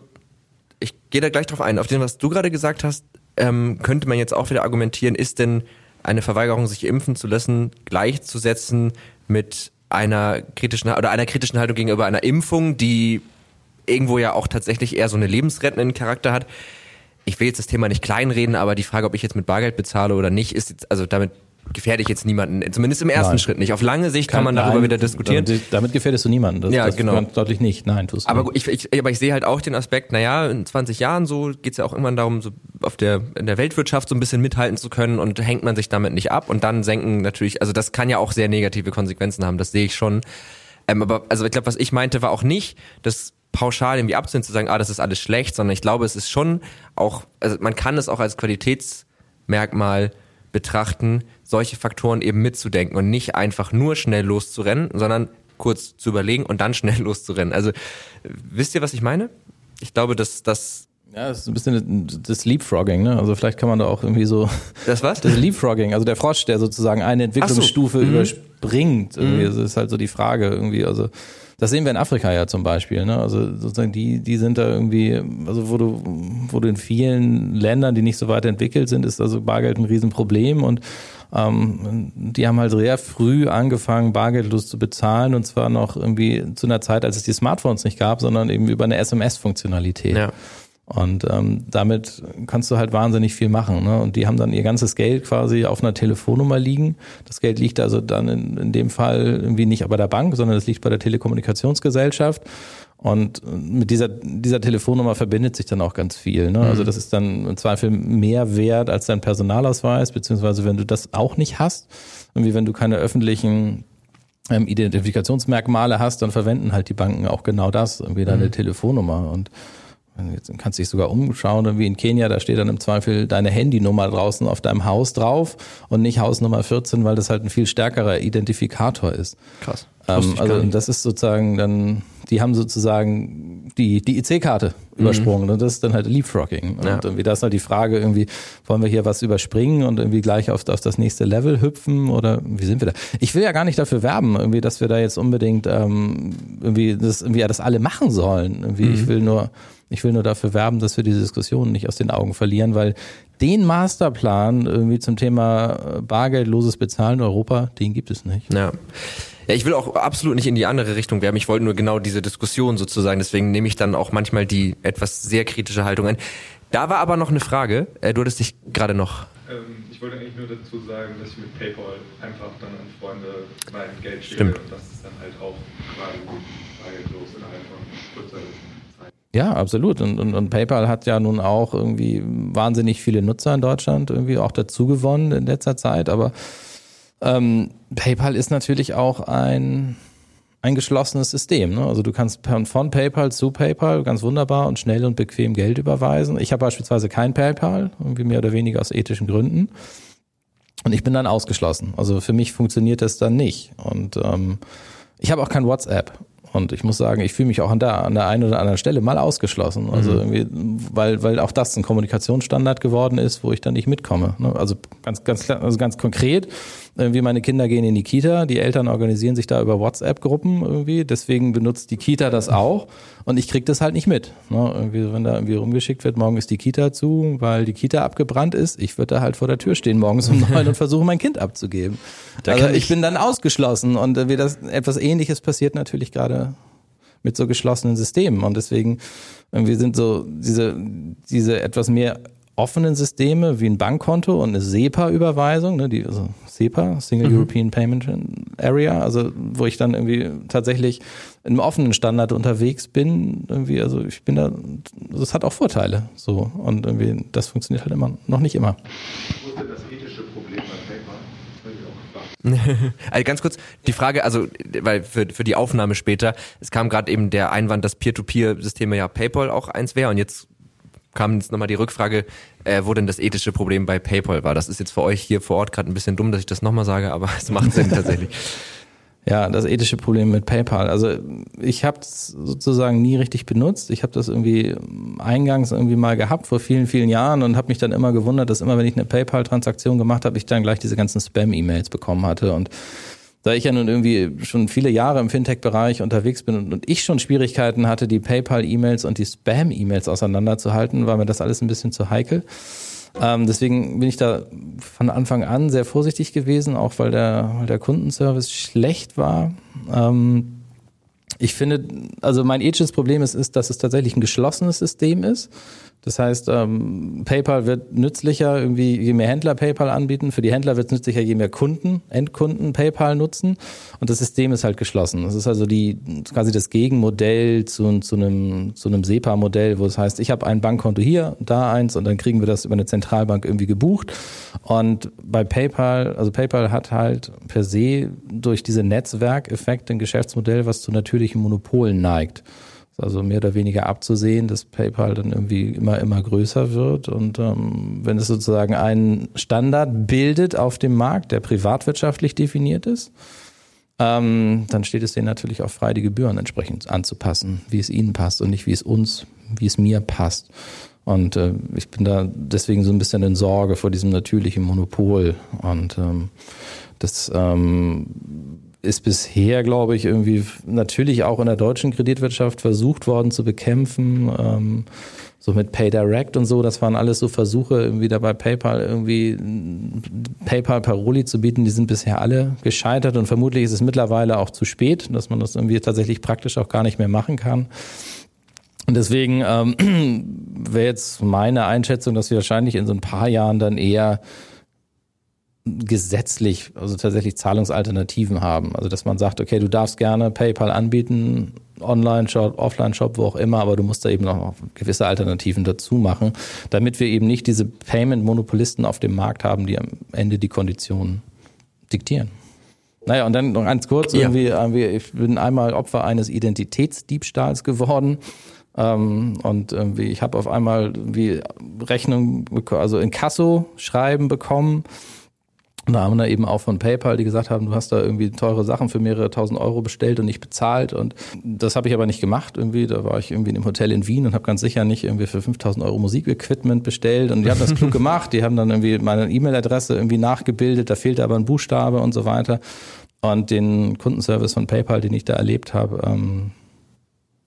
ich gehe da gleich drauf ein. Auf dem, was du gerade gesagt hast, ähm, könnte man jetzt auch wieder argumentieren, ist denn eine Verweigerung, sich impfen zu lassen, gleichzusetzen mit einer kritischen oder einer kritischen Haltung gegenüber einer Impfung, die irgendwo ja auch tatsächlich eher so eine lebensrettenden Charakter hat. Ich will jetzt das Thema nicht kleinreden, aber die Frage, ob ich jetzt mit Bargeld bezahle oder nicht, ist jetzt, also damit gefährde ich jetzt niemanden, zumindest im ersten nein. Schritt nicht. Auf lange Sicht kann, kann man darüber nein, wieder diskutieren. Damit, damit gefährdest du niemanden. Das, ja, das genau. Deutlich nicht. Nein, tust du aber nicht. Ich, ich, aber ich sehe halt auch den Aspekt, naja, in 20 Jahren so geht's ja auch irgendwann darum, so auf der, in der Weltwirtschaft so ein bisschen mithalten zu können und hängt man sich damit nicht ab und dann senken natürlich, also das kann ja auch sehr negative Konsequenzen haben, das sehe ich schon. Ähm, aber also ich glaube, was ich meinte, war auch nicht, dass pauschal irgendwie abzunehmen, zu sagen, ah, das ist alles schlecht, sondern ich glaube, es ist schon auch, also man kann es auch als Qualitätsmerkmal betrachten, solche Faktoren eben mitzudenken und nicht einfach nur schnell loszurennen, sondern kurz zu überlegen und dann [LAUGHS] schnell loszurennen. Also wisst ihr, was ich meine? Ich glaube, dass das ja, das ist ein bisschen das Leapfrogging, ne? Also vielleicht kann man da auch irgendwie so. Das was? Das Leapfrogging, also der Frosch, der sozusagen eine Entwicklungsstufe so. mhm. überspringt. Irgendwie. Mhm. Das ist halt so die Frage irgendwie. Also das sehen wir in Afrika ja zum Beispiel. Ne? Also sozusagen die, die sind da irgendwie, also wo du, wo du in vielen Ländern, die nicht so weit entwickelt sind, ist also Bargeld ein Riesenproblem und ähm, die haben halt sehr früh angefangen, bargeldlos zu bezahlen und zwar noch irgendwie zu einer Zeit, als es die Smartphones nicht gab, sondern eben über eine SMS-Funktionalität. Ja. Und ähm, damit kannst du halt wahnsinnig viel machen. Ne? Und die haben dann ihr ganzes Geld quasi auf einer Telefonnummer liegen. Das Geld liegt also dann in, in dem Fall irgendwie nicht bei der Bank, sondern es liegt bei der Telekommunikationsgesellschaft. Und mit dieser, dieser Telefonnummer verbindet sich dann auch ganz viel. Ne? Also mhm. Das ist dann im Zweifel mehr wert als dein Personalausweis, beziehungsweise wenn du das auch nicht hast, irgendwie wenn du keine öffentlichen ähm, Identifikationsmerkmale hast, dann verwenden halt die Banken auch genau das, irgendwie deine mhm. Telefonnummer. Und Jetzt kannst du dich sogar umschauen, wie in Kenia, da steht dann im Zweifel deine Handynummer draußen auf deinem Haus drauf und nicht Hausnummer 14, weil das halt ein viel stärkerer Identifikator ist. Krass. Ähm, also das ist sozusagen dann, die haben sozusagen die, die IC-Karte mhm. übersprungen und das ist dann halt Leapfrogging. Ja. Und irgendwie da ist halt die Frage irgendwie, wollen wir hier was überspringen und irgendwie gleich auf, auf das nächste Level hüpfen oder wie sind wir da? Ich will ja gar nicht dafür werben, irgendwie, dass wir da jetzt unbedingt ähm, irgendwie das irgendwie ja, das alle machen sollen. Irgendwie, mhm. ich will nur ich will nur dafür werben, dass wir diese Diskussion nicht aus den Augen verlieren, weil den Masterplan irgendwie zum Thema äh, bargeldloses Bezahlen in Europa, den gibt es nicht. Ja. Ja, ich will auch absolut nicht in die andere Richtung werben. Ich wollte nur genau diese Diskussion sozusagen. Deswegen nehme ich dann auch manchmal die etwas sehr kritische Haltung ein. Da war aber noch eine Frage. Äh, du hattest dich gerade noch. Ähm, ich wollte eigentlich nur dazu sagen, dass ich mit PayPal einfach dann an Freunde mein Geld schicke Stimmt. und das ist dann halt auch quasi bargeldlos innerhalb von kurzer ja, absolut. Und, und, und PayPal hat ja nun auch irgendwie wahnsinnig viele Nutzer in Deutschland irgendwie auch dazu gewonnen in letzter Zeit. Aber ähm, PayPal ist natürlich auch ein, ein geschlossenes System. Ne? Also du kannst von PayPal zu PayPal ganz wunderbar und schnell und bequem Geld überweisen. Ich habe beispielsweise kein PayPal, irgendwie mehr oder weniger aus ethischen Gründen. Und ich bin dann ausgeschlossen. Also für mich funktioniert das dann nicht. Und ähm, ich habe auch kein WhatsApp. Und ich muss sagen, ich fühle mich auch an der, an der einen oder anderen Stelle mal ausgeschlossen. Also mhm. irgendwie, weil, weil auch das ein Kommunikationsstandard geworden ist, wo ich dann nicht mitkomme. Ne? Also ganz, ganz, also ganz konkret irgendwie meine Kinder gehen in die Kita, die Eltern organisieren sich da über WhatsApp-Gruppen irgendwie, deswegen benutzt die Kita das auch und ich krieg das halt nicht mit. Ne? Irgendwie, wenn da irgendwie rumgeschickt wird, morgen ist die Kita zu, weil die Kita abgebrannt ist, ich würde da halt vor der Tür stehen morgens um [LAUGHS] neun und versuchen, mein Kind abzugeben. Da also ich, ich bin dann ausgeschlossen und äh, wie das etwas ähnliches passiert natürlich gerade mit so geschlossenen Systemen und deswegen irgendwie sind so diese diese etwas mehr offenen Systeme wie ein Bankkonto und eine SEPA-Überweisung, ne, die, also SEPA, Single mhm. European Payment Area, also wo ich dann irgendwie tatsächlich in einem offenen Standard unterwegs bin, irgendwie, also ich bin da, das hat auch Vorteile, so und irgendwie das funktioniert halt immer noch nicht immer. Wo ist denn das ethische Problem bei PayPal? also ganz kurz die Frage, also weil für, für die Aufnahme später, es kam gerade eben der Einwand, dass Peer-to-Peer-Systeme ja PayPal auch eins wäre und jetzt kam jetzt nochmal die Rückfrage, äh, wo denn das ethische Problem bei PayPal war. Das ist jetzt für euch hier vor Ort gerade ein bisschen dumm, dass ich das nochmal sage, aber [LAUGHS] es macht Sinn tatsächlich. [LAUGHS] Ja, das ethische Problem mit PayPal. Also ich habe es sozusagen nie richtig benutzt. Ich habe das irgendwie eingangs irgendwie mal gehabt vor vielen, vielen Jahren und habe mich dann immer gewundert, dass immer, wenn ich eine PayPal-Transaktion gemacht habe, ich dann gleich diese ganzen Spam-E-Mails bekommen hatte. Und da ich ja nun irgendwie schon viele Jahre im Fintech-Bereich unterwegs bin und, und, ich schon Schwierigkeiten hatte, die PayPal-E-Mails und die Spam-E-Mails auseinanderzuhalten, war mir das alles ein bisschen zu heikel. Ähm, deswegen bin ich da von Anfang an sehr vorsichtig gewesen, auch weil der, weil der Kundenservice schlecht war. Ähm, ich finde, also mein ethisches Problem ist, ist, dass es tatsächlich ein geschlossenes System ist. Das heißt, ähm, PayPal wird nützlicher, irgendwie, je mehr Händler PayPal anbieten. Für die Händler wird es nützlicher, je mehr Kunden, Endkunden PayPal nutzen. Und das System ist halt geschlossen. Das ist also die quasi das Gegenmodell zu, zu einem, zu einem SEPA-Modell, wo es heißt, ich habe ein Bankkonto hier, da eins und dann kriegen wir das über eine Zentralbank irgendwie gebucht. Und bei PayPal, also PayPal hat halt per se durch diese Netzwerkeffekte ein Geschäftsmodell, was zu natürlichen Monopolen neigt. Also mehr oder weniger abzusehen, dass PayPal dann irgendwie immer, immer größer wird. Und ähm, wenn es sozusagen einen Standard bildet auf dem Markt, der privatwirtschaftlich definiert ist, ähm, dann steht es denen natürlich auch frei, die Gebühren entsprechend anzupassen, wie es ihnen passt und nicht wie es uns, wie es mir passt. Und äh, ich bin da deswegen so ein bisschen in Sorge vor diesem natürlichen Monopol. Und ähm, das ähm, ist bisher, glaube ich, irgendwie natürlich auch in der deutschen Kreditwirtschaft versucht worden zu bekämpfen. Ähm, so mit PayDirect und so, das waren alles so Versuche, irgendwie da bei PayPal irgendwie PayPal Paroli zu bieten, die sind bisher alle gescheitert und vermutlich ist es mittlerweile auch zu spät, dass man das irgendwie tatsächlich praktisch auch gar nicht mehr machen kann. Und deswegen ähm, [CLEARS THROAT] wäre jetzt meine Einschätzung, dass wir wahrscheinlich in so ein paar Jahren dann eher gesetzlich, also tatsächlich Zahlungsalternativen haben. Also dass man sagt, okay, du darfst gerne PayPal anbieten, Online-Shop, Offline-Shop, wo auch immer, aber du musst da eben noch gewisse Alternativen dazu machen, damit wir eben nicht diese Payment-Monopolisten auf dem Markt haben, die am Ende die Konditionen diktieren. Naja, und dann noch ganz kurz, ja. irgendwie, ich bin einmal Opfer eines Identitätsdiebstahls geworden. Ähm, und irgendwie, ich habe auf einmal wie Rechnung, also in Kasso schreiben bekommen da haben wir eben auch von PayPal, die gesagt haben, du hast da irgendwie teure Sachen für mehrere tausend Euro bestellt und nicht bezahlt. Und das habe ich aber nicht gemacht. Irgendwie, da war ich irgendwie einem Hotel in Wien und habe ganz sicher nicht irgendwie für 5000 Euro Musikequipment bestellt. Und die haben das klug gemacht. Die haben dann irgendwie meine E-Mail-Adresse irgendwie nachgebildet. Da fehlte aber ein Buchstabe und so weiter. Und den Kundenservice von PayPal, den ich da erlebt habe, ähm,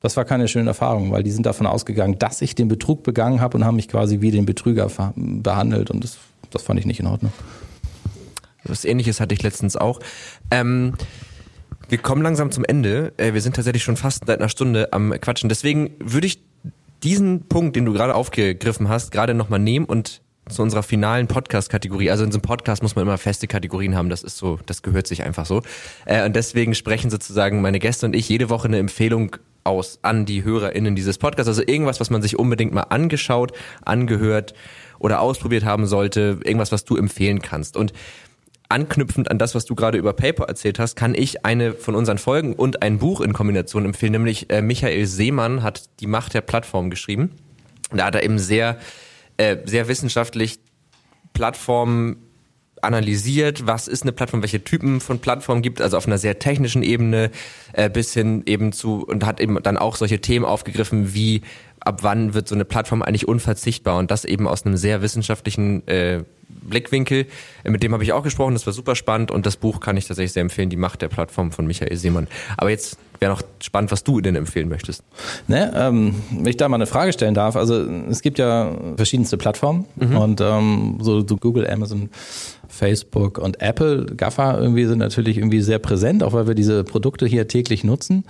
das war keine schöne Erfahrung, weil die sind davon ausgegangen, dass ich den Betrug begangen habe und haben mich quasi wie den Betrüger behandelt. Und das, das fand ich nicht in Ordnung. Was ähnliches hatte ich letztens auch. Ähm, wir kommen langsam zum Ende. Äh, wir sind tatsächlich schon fast seit einer Stunde am Quatschen. Deswegen würde ich diesen Punkt, den du gerade aufgegriffen hast, gerade nochmal nehmen und zu unserer finalen Podcast-Kategorie. Also in so einem Podcast muss man immer feste Kategorien haben. Das ist so, das gehört sich einfach so. Äh, und deswegen sprechen sozusagen meine Gäste und ich jede Woche eine Empfehlung aus an die HörerInnen dieses Podcasts. Also irgendwas, was man sich unbedingt mal angeschaut, angehört oder ausprobiert haben sollte. Irgendwas, was du empfehlen kannst. Und anknüpfend an das, was du gerade über Paper erzählt hast, kann ich eine von unseren Folgen und ein Buch in Kombination empfehlen, nämlich äh, Michael Seemann hat Die Macht der Plattform geschrieben. Da hat er eben sehr, äh, sehr wissenschaftlich Plattformen analysiert, was ist eine Plattform, welche Typen von Plattformen gibt, also auf einer sehr technischen Ebene äh, bis hin eben zu und hat eben dann auch solche Themen aufgegriffen wie ab wann wird so eine Plattform eigentlich unverzichtbar und das eben aus einem sehr wissenschaftlichen äh, Blickwinkel. Äh, mit dem habe ich auch gesprochen, das war super spannend und das Buch kann ich tatsächlich sehr empfehlen, Die Macht der Plattform von Michael Seemann. Aber jetzt wäre noch spannend, was du denn empfehlen möchtest. Ne, ähm, wenn ich da mal eine Frage stellen darf, also es gibt ja verschiedenste Plattformen mhm. und ähm, so, so Google, Amazon, Facebook und Apple, GAFA irgendwie sind natürlich irgendwie sehr präsent, auch weil wir diese Produkte hier täglich nutzen.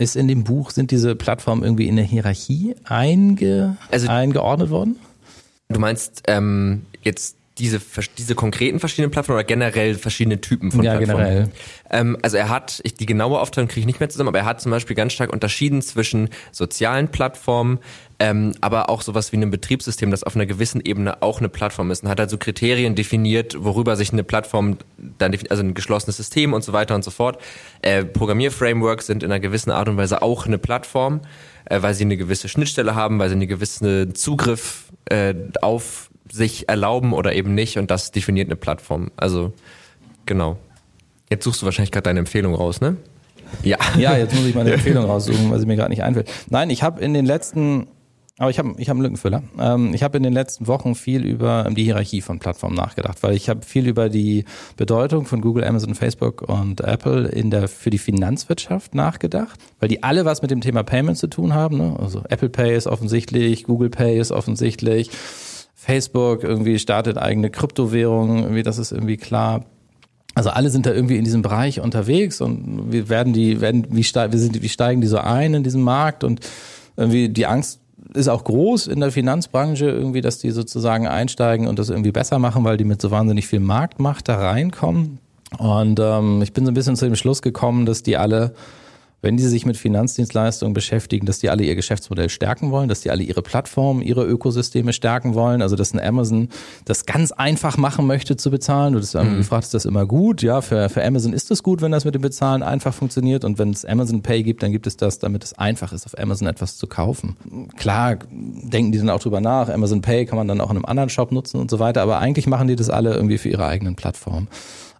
Ist in dem Buch, sind diese Plattformen irgendwie in der Hierarchie einge, also, eingeordnet worden? Du meinst ähm, jetzt diese, diese konkreten verschiedenen Plattformen oder generell verschiedene Typen von ja, Plattformen? Generell. Ähm, also er hat, ich, die genaue Aufteilung kriege ich nicht mehr zusammen, aber er hat zum Beispiel ganz stark unterschieden zwischen sozialen Plattformen, ähm, aber auch sowas wie einem Betriebssystem, das auf einer gewissen Ebene auch eine Plattform ist. Und hat also Kriterien definiert, worüber sich eine Plattform dann, also ein geschlossenes System und so weiter und so fort. Äh, Programmierframeworks sind in einer gewissen Art und Weise auch eine Plattform, äh, weil sie eine gewisse Schnittstelle haben, weil sie einen gewissen Zugriff äh, auf sich erlauben oder eben nicht und das definiert eine Plattform. Also genau. Jetzt suchst du wahrscheinlich gerade deine Empfehlung raus, ne? Ja. Ja, jetzt muss ich meine [LAUGHS] Empfehlung raussuchen, weil sie mir gerade nicht einfällt. Nein, ich habe in den letzten, aber ich habe ich hab einen Lückenfüller. Ähm, ich habe in den letzten Wochen viel über die Hierarchie von Plattformen nachgedacht, weil ich habe viel über die Bedeutung von Google, Amazon, Facebook und Apple in der für die Finanzwirtschaft nachgedacht, weil die alle was mit dem Thema Payment zu tun haben. Ne? Also Apple Pay ist offensichtlich, Google Pay ist offensichtlich. Facebook irgendwie startet eigene Kryptowährungen, irgendwie, das ist irgendwie klar. Also alle sind da irgendwie in diesem Bereich unterwegs und wir werden die, werden, wie, ste wir sind, wie steigen die so ein in diesem Markt und irgendwie die Angst ist auch groß in der Finanzbranche irgendwie, dass die sozusagen einsteigen und das irgendwie besser machen, weil die mit so wahnsinnig viel Marktmacht da reinkommen. Und ähm, ich bin so ein bisschen zu dem Schluss gekommen, dass die alle wenn die sich mit Finanzdienstleistungen beschäftigen, dass die alle ihr Geschäftsmodell stärken wollen, dass die alle ihre Plattformen, ihre Ökosysteme stärken wollen, also dass ein Amazon das ganz einfach machen möchte zu bezahlen. Du hast mhm. gefragt, ist das immer gut? Ja, für, für Amazon ist es gut, wenn das mit dem Bezahlen einfach funktioniert und wenn es Amazon Pay gibt, dann gibt es das, damit es einfach ist, auf Amazon etwas zu kaufen. Klar denken die dann auch drüber nach, Amazon Pay kann man dann auch in einem anderen Shop nutzen und so weiter, aber eigentlich machen die das alle irgendwie für ihre eigenen Plattformen.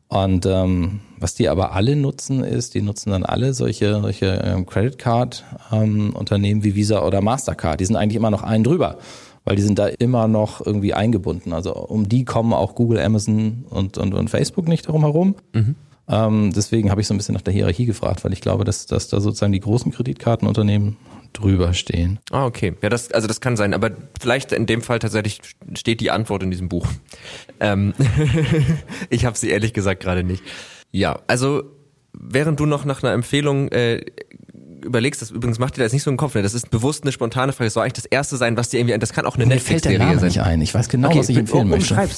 Und ähm, was die aber alle nutzen, ist, die nutzen dann alle solche, solche ähm, Credit Card ähm, Unternehmen wie Visa oder Mastercard. Die sind eigentlich immer noch einen drüber, weil die sind da immer noch irgendwie eingebunden. Also um die kommen auch Google, Amazon und, und, und Facebook nicht darum herum. Mhm. Ähm, deswegen habe ich so ein bisschen nach der Hierarchie gefragt, weil ich glaube, dass, dass da sozusagen die großen Kreditkartenunternehmen drüber stehen. Ah, okay. Ja, das, also das kann sein, aber vielleicht in dem Fall tatsächlich steht die Antwort in diesem Buch. Ähm [LAUGHS] ich habe sie ehrlich gesagt gerade nicht. Ja, also während du noch nach einer Empfehlung äh, überlegst, das übrigens macht dir das nicht so im Kopf, ne? das ist bewusst eine spontane Frage, das soll eigentlich das erste sein, was dir irgendwie, das kann auch eine Netflix-Serie sein. nicht ein. Ich weiß genau, okay, was ich empfehlen um, möchte. [LAUGHS]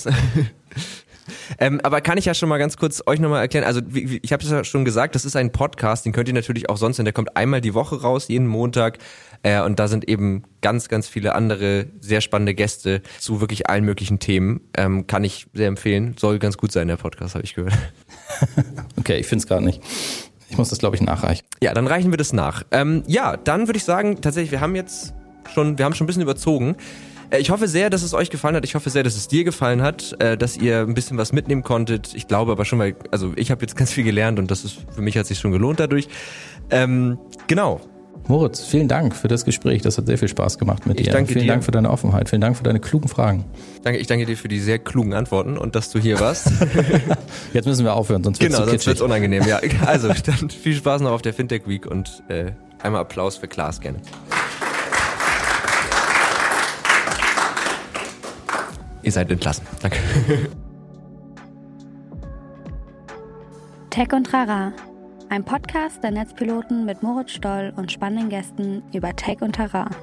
Ähm, aber kann ich ja schon mal ganz kurz euch nochmal erklären. Also wie, wie, ich habe es ja schon gesagt, das ist ein Podcast, den könnt ihr natürlich auch sonst, denn der kommt einmal die Woche raus, jeden Montag. Äh, und da sind eben ganz, ganz viele andere sehr spannende Gäste zu wirklich allen möglichen Themen. Ähm, kann ich sehr empfehlen. Soll ganz gut sein, der Podcast, habe ich gehört. [LAUGHS] okay, ich finde es gerade nicht. Ich muss das, glaube ich, nachreichen. Ja, dann reichen wir das nach. Ähm, ja, dann würde ich sagen, tatsächlich, wir haben jetzt schon, wir haben schon ein bisschen überzogen. Äh, ich hoffe sehr, dass es euch gefallen hat. Ich hoffe sehr, dass es dir gefallen hat, äh, dass ihr ein bisschen was mitnehmen konntet. Ich glaube aber schon, weil, also ich habe jetzt ganz viel gelernt und das ist für mich hat sich schon gelohnt dadurch. Ähm, genau. Moritz, vielen Dank für das Gespräch. Das hat sehr viel Spaß gemacht mit ich dir. Danke vielen dir. Dank für deine Offenheit. Vielen Dank für deine klugen Fragen. Danke, ich danke dir für die sehr klugen Antworten und dass du hier warst. [LAUGHS] Jetzt müssen wir aufhören, sonst wird es genau, sonst wird's unangenehm. Ja, [LAUGHS] also dann viel Spaß noch auf der Fintech Week und äh, einmal Applaus für Klaas gerne. Ihr seid entlassen. Danke. Tech und Rara. Ein Podcast der Netzpiloten mit Moritz Stoll und spannenden Gästen über Tech und Terrain.